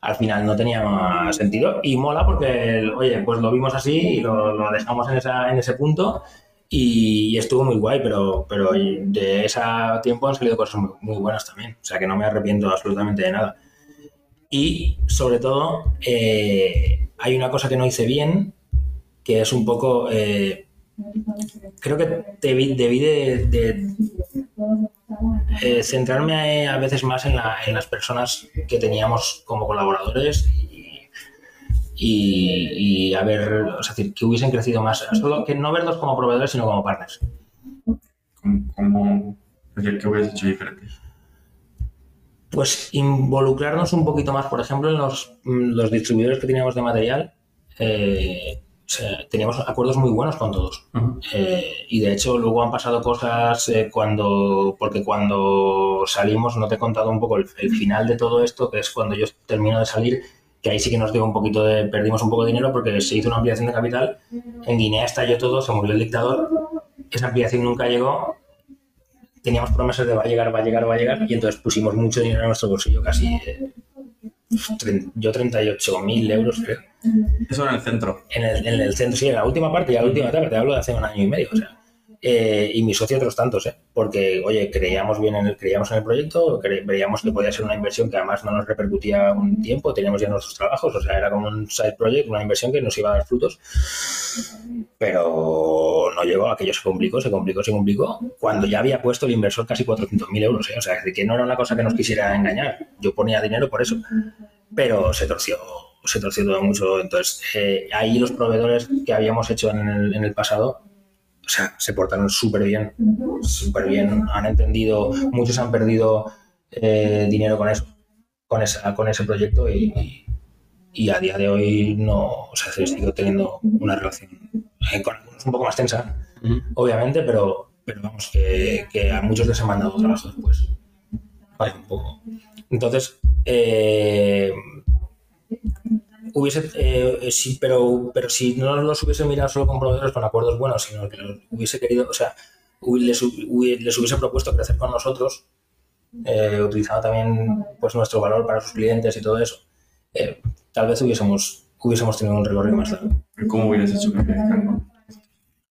Al final no tenía más sentido y mola porque, oye, pues lo vimos así y lo, lo dejamos en, esa, en ese punto y, y, estuvo muy guay, pero, pero de ese tiempo han salido cosas muy, muy, buenas también. O sea que no me arrepiento absolutamente de nada. Y sobre todo, eh, hay una cosa que no hice bien que es un poco... Eh, creo que debí, debí de, de eh, centrarme a, a, veces más en, la, en, las personas que teníamos como colaboradores y, y, y a ver, o sea, que hubiesen crecido más. Solo que no verlos como proveedores, sino como partners. ¿Cómo, ¿Qué hubieras hecho diferente? Pues involucrarnos un poquito más, por ejemplo, en los, los distribuidores que teníamos de material. Eh, sea, teníamos acuerdos muy buenos con todos. Uh -huh. eh, y de hecho luego han pasado cosas eh, cuando, porque cuando salimos, no te he contado un poco el, el, final de todo esto, que es cuando yo termino de salir, que ahí sí que nos dio un poquito de, perdimos un poco de dinero porque se hizo una ampliación de capital, en Guinea estalló todo, se murió el dictador, esa ampliación nunca llegó, teníamos promesas de va a llegar, va a llegar, va a llegar, y entonces pusimos mucho dinero en nuestro bolsillo, casi... Eh, yo 38.000 euros, creo. Eso en el centro. En el, en el, centro, sí, en la última parte, ya la última etapa, te hablo de hace un año y medio. O sea, eh, y mis socios otros tantos, ¿eh? porque, oye, creíamos bien en el, creíamos en el proyecto, veíamos que podía ser una inversión que además no nos repercutía un tiempo, teníamos ya nuestros trabajos, o sea, era como un side project, una inversión que nos iba a dar frutos, pero no llegó, aquello se complicó, se complicó, se complicó, cuando ya había puesto el inversor casi 400.000 euros, ¿eh? o sea, es que no era una cosa que nos quisiera engañar, yo ponía dinero por eso, pero se torció se torció todo mucho. Entonces, eh, ahí los proveedores que habíamos hecho en el, en el pasado o sea, se portaron súper bien, súper bien, han entendido, muchos han perdido eh, dinero con eso, con, esa, con ese proyecto y, y, a día de hoy no, o sea, sigo teniendo una relación eh, con algunos un poco más tensa, obviamente, pero, pero vamos, que, que, a muchos les han mandado trabajo después. Vale, un poco. Entonces, eh, hubiese, eh, sí, pero, pero si no los hubiese mirado solo con proveedores con acuerdos buenos, sino que hubiese querido, o sea, les, les hubiese propuesto crecer con nosotros, eh, utilizando también pues nuestro valor para sus clientes y todo eso, eh, tal vez hubiésemos, hubiésemos tenido un recorrido más largo. ¿Cómo hubieras hecho que crezcan?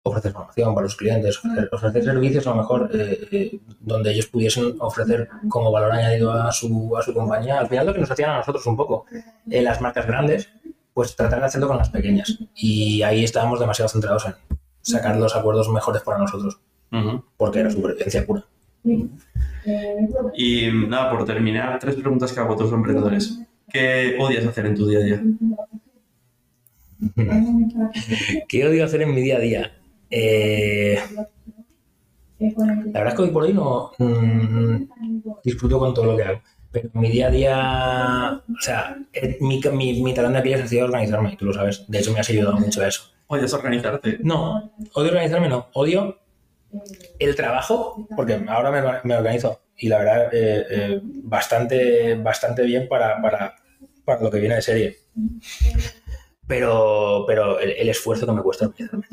Ofrecer formación para los clientes, ofrecer, servicios a lo mejor eh, eh, donde ellos pudiesen ofrecer como valor añadido a su, a su compañía. Al final lo que nos hacían a nosotros un poco, eh, las marcas grandes, pues tratar de hacerlo con las pequeñas. Y ahí estábamos demasiado centrados en sacar los acuerdos mejores para nosotros, porque era supervivencia pura. Y nada, por terminar, tres preguntas que hago a todos los emprendedores. ¿Qué odias hacer en tu día a día? ¿Qué odio hacer en mi día a día? Eh, la verdad es que hoy por hoy no mm, disfruto con todo lo que hago. Pero mi día a día, o sea, eh, mi, mi, mi talón de Aquiles ha sido organizarme, tú lo sabes. De hecho, me has ayudado mucho a eso. ¿Odias organizarte? No, odio organizarme, no. Odio el trabajo, porque ahora me, me organizo y la verdad, eh, bastante, bastante bien para, para, para, lo que viene de serie. Pero, pero el, el esfuerzo que me cuesta organizarme.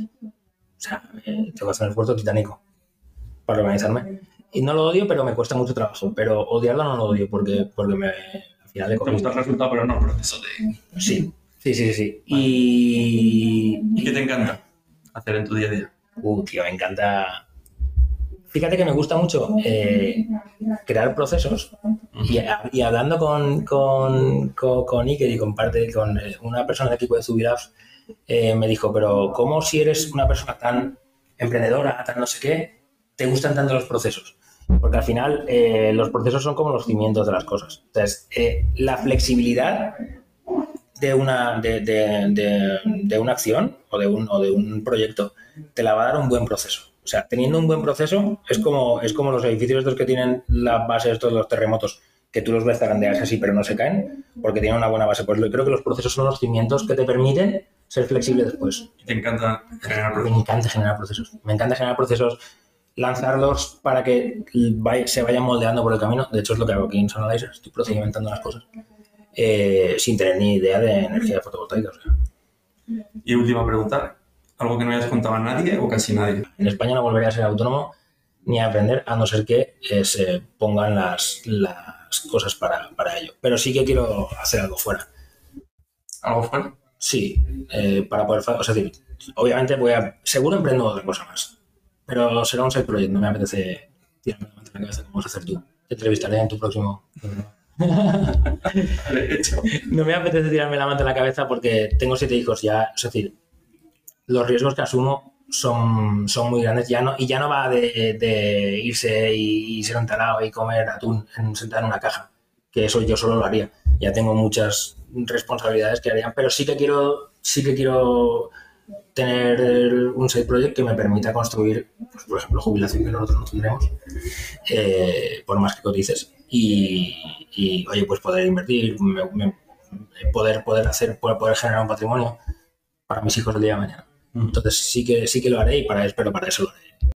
O sea, tengo que hacer un esfuerzo titánico para organizarme. Y no lo odio, pero me cuesta mucho trabajo. Pero odiarlo no lo odio porque, porque me, al final Te gusta el resultado, pero no el proceso de... Sí, sí, sí, sí. Y... ¿Y qué te encanta hacer en tu día a día? Uh, tío, me encanta... Fíjate que me gusta mucho eh, crear procesos y, y, hablando con, con, con, con Iker y con, parte, con eh, una persona del equipo de Zubiraf, eh, me dijo, pero ¿cómo si eres una persona tan emprendedora, tan no sé qué, te gustan tanto los procesos? Porque al final eh, los procesos son como los cimientos de las cosas. Entonces, eh, la flexibilidad de una, de, de, una acción o de un, o de un proyecto te la va a dar un buen proceso. O sea, teniendo un buen proceso es como, es como los edificios estos que tienen las bases de todos los terremotos que tú los ves zarandearse así pero no se caen porque tienen una buena base. Pues yo creo que los procesos son los cimientos que te permiten ser flexible después. ¿Te encanta generar procesos? Me encanta generar procesos. Me encanta generar procesos, lanzarlos para que se vayan moldeando por el camino. De hecho, es lo que hago aquí en Sonalizer. Estoy procedimentando las cosas eh, sin tener ni idea de energía fotovoltaica. O sea. Y última pregunta. ¿Algo que no hayas contado a nadie o casi nadie? En España no volvería a ser autónomo ni a aprender, a no ser que eh, se pongan las, las cosas para, para ello. Pero sí que quiero hacer algo fuera. ¿Algo fuera? Sí, eh, para poder, o sea, decir, obviamente voy a, seguro emprendo otra cosa más, pero será un side project, no me apetece tirarme la cabeza como vas a hacer tú. Te entrevistaré en tu próximo. no me apetece tirarme la mano en la cabeza porque tengo siete hijos ya, es decir, los riesgos que asumo son, son muy grandes ya no, y ya no va de, irse y, y, ser un talado y comer atún en, sentado en una caja, que eso yo solo lo haría. Ya tengo muchas responsabilidades que harían, pero sí que quiero, sí que quiero tener un side project que me permita construir, pues, por ejemplo, jubilación que nosotros no tendremos, eh, por más que cotices, y, y, oye, pues poder invertir, me, me, poder, poder hacer, poder, generar un patrimonio para mis hijos el día de mañana. Entonces sí que sí que lo haré y para, pero para eso lo haré.